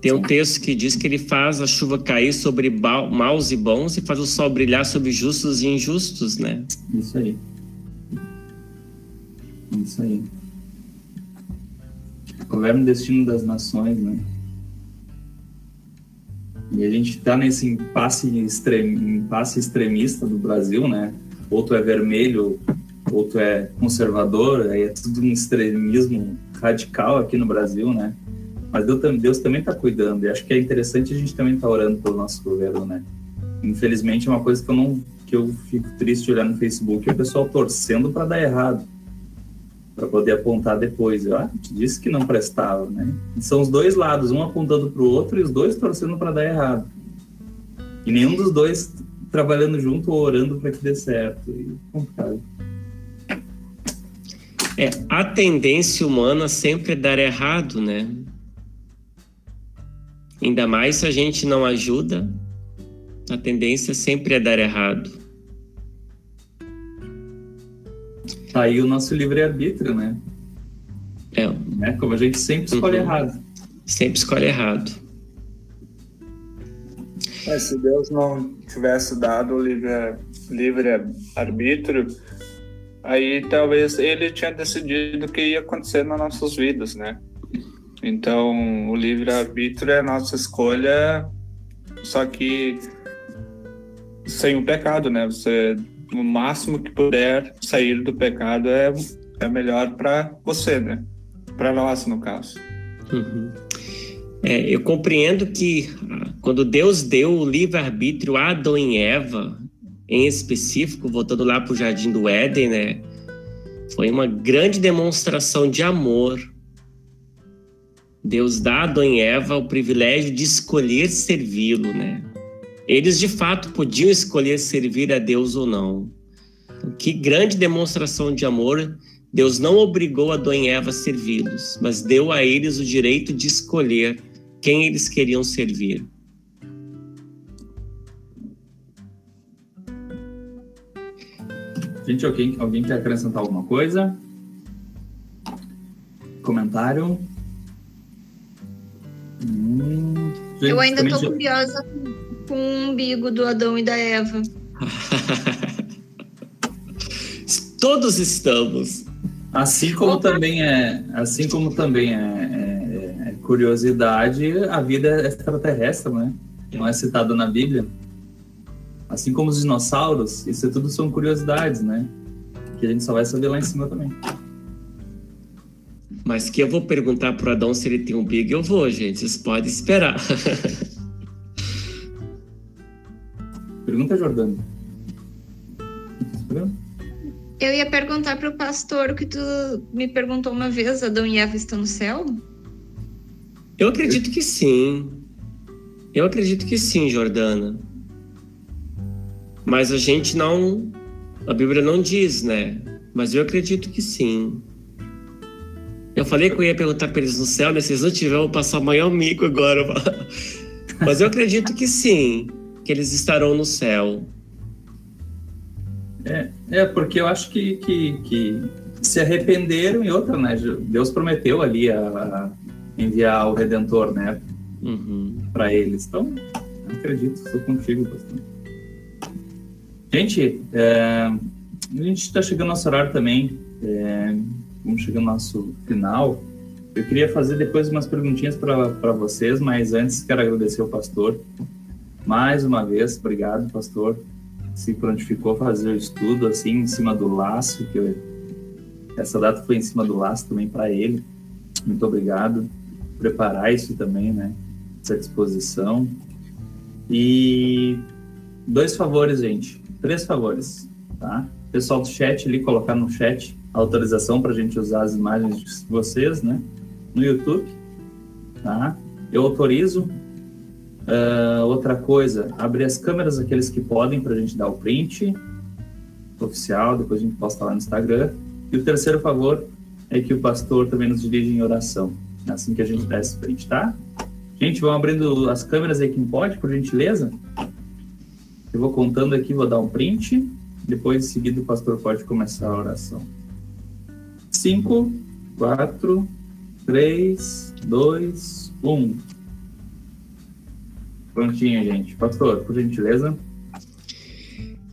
Tem um texto que diz que ele faz a chuva cair sobre maus e bons e faz o sol brilhar sobre justos e injustos, né? Isso aí. Isso aí. Governo destino das nações, né? E a gente está nesse impasse, impasse extremista do Brasil, né? Outro é vermelho, outro é conservador, aí é tudo um extremismo radical aqui no Brasil, né? Mas Deus, também está cuidando, e acho que é interessante a gente também estar tá orando pelo nosso governo, né? Infelizmente, é uma coisa que eu não que eu fico triste olhar no Facebook é o pessoal torcendo para dar errado, para poder apontar depois. Eu ah, te disse que não prestava, né? São os dois lados, um apontando para o outro e os dois torcendo para dar errado. E nenhum dos dois trabalhando junto ou orando para que dê certo. E complicado. É, a tendência humana sempre é dar errado, né? Ainda mais se a gente não ajuda, a tendência sempre é dar errado. Tá aí o nosso livre-arbítrio, né? É. é. Como a gente sempre escolhe uhum. errado. Sempre escolhe errado. Mas se Deus não tivesse dado o livre-arbítrio, aí talvez ele tinha decidido o que ia acontecer nas nossas vidas, né? Então, o livre-arbítrio é a nossa escolha, só que sem o pecado, né? Você, o máximo que puder sair do pecado é, é melhor para você, né? Para nós, no caso. Uhum. É, eu compreendo que ah, quando Deus deu o livre-arbítrio a Adão e Eva, em específico, voltando lá para o Jardim do Éden, né? Foi uma grande demonstração de amor Deus dá a Adão e Eva o privilégio de escolher servi-lo, né? Eles de fato podiam escolher servir a Deus ou não. Que grande demonstração de amor! Deus não obrigou Adão e Eva a servi-los, mas deu a eles o direito de escolher quem eles queriam servir. Gente, alguém, alguém quer acrescentar alguma coisa? Comentário? Hum, eu ainda tô já... curiosa com o umbigo do Adão e da Eva. Todos estamos. Assim como Opa. também é, assim como também é, é, é, curiosidade, a vida é extraterrestre, né? Não é citado na Bíblia. Assim como os dinossauros, isso tudo são curiosidades, né? Que a gente só vai saber lá em cima também. Mas que eu vou perguntar pro Adão se ele tem um big, eu vou, gente. Vocês podem esperar. Pergunta, Jordana. Eu ia perguntar para o pastor o que tu me perguntou uma vez: Adão e Eva estão no céu? Eu acredito que sim. Eu acredito que sim, Jordana. Mas a gente não. A Bíblia não diz, né? Mas eu acredito que sim. Eu falei que eu ia perguntar para eles no céu, né? Se eles não tiverem, eu vou passar o maior mico agora. Mas eu acredito que sim, que eles estarão no céu. É, é porque eu acho que, que, que se arrependeram e outra, né? Deus prometeu ali a, a enviar o Redentor, né? Uhum. Para eles. Então, acredito, estou contigo, pastor. Gente, é, a gente está chegando ao nosso horário também. É, vamos chegando ao nosso final. Eu queria fazer depois umas perguntinhas para vocês, mas antes quero agradecer ao pastor. Mais uma vez, obrigado, pastor. se prontificou fazer o estudo assim em cima do laço, que eu, essa data foi em cima do laço também para ele. Muito obrigado. Preparar isso também, né? Essa disposição. E dois favores, gente. Três favores, tá? Pessoal do chat ali, colocar no chat a autorização para a gente usar as imagens de vocês, né? No YouTube, tá? Eu autorizo. Uh, outra coisa, abrir as câmeras aqueles que podem para a gente dar o print oficial, depois a gente posta lá no Instagram. E o terceiro favor é que o pastor também nos dirige em oração, assim que a gente der esse print, tá? Gente, vão abrindo as câmeras aí quem pode, por gentileza. Eu vou contando aqui, vou dar um print. Depois, em seguida, o pastor pode começar a oração. 5, 4, 3, 2, 1. Prontinho, gente. Pastor, por gentileza.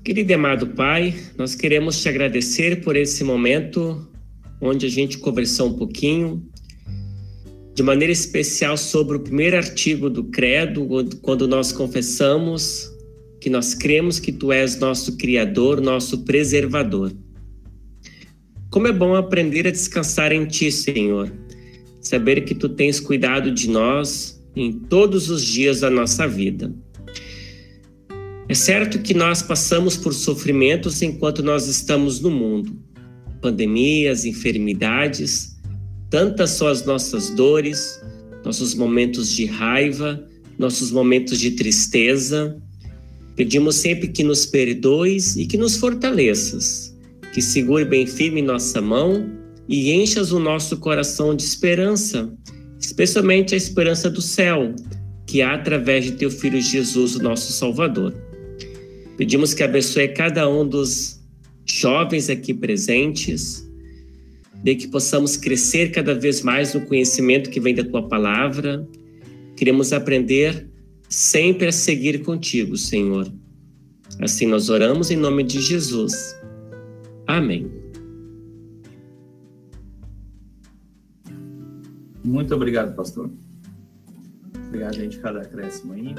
Querido e amado Pai, nós queremos te agradecer por esse momento onde a gente conversou um pouquinho, de maneira especial sobre o primeiro artigo do Credo, quando nós confessamos que nós cremos que Tu és nosso Criador, nosso preservador. Como é bom aprender a descansar em Ti, Senhor, saber que Tu tens cuidado de nós em todos os dias da nossa vida. É certo que nós passamos por sofrimentos enquanto nós estamos no mundo. Pandemias, enfermidades, tantas são as nossas dores, nossos momentos de raiva, nossos momentos de tristeza. Pedimos sempre que nos perdoes e que nos fortaleças, que segure bem firme nossa mão e enchas o nosso coração de esperança, especialmente a esperança do céu, que há através de teu filho Jesus, o nosso Salvador. Pedimos que abençoe cada um dos jovens aqui presentes, de que possamos crescer cada vez mais no conhecimento que vem da tua palavra. Queremos aprender sempre a seguir contigo, Senhor. Assim nós oramos em nome de Jesus. Amém. Muito obrigado, pastor. Obrigado, gente, cada acréscimo aí.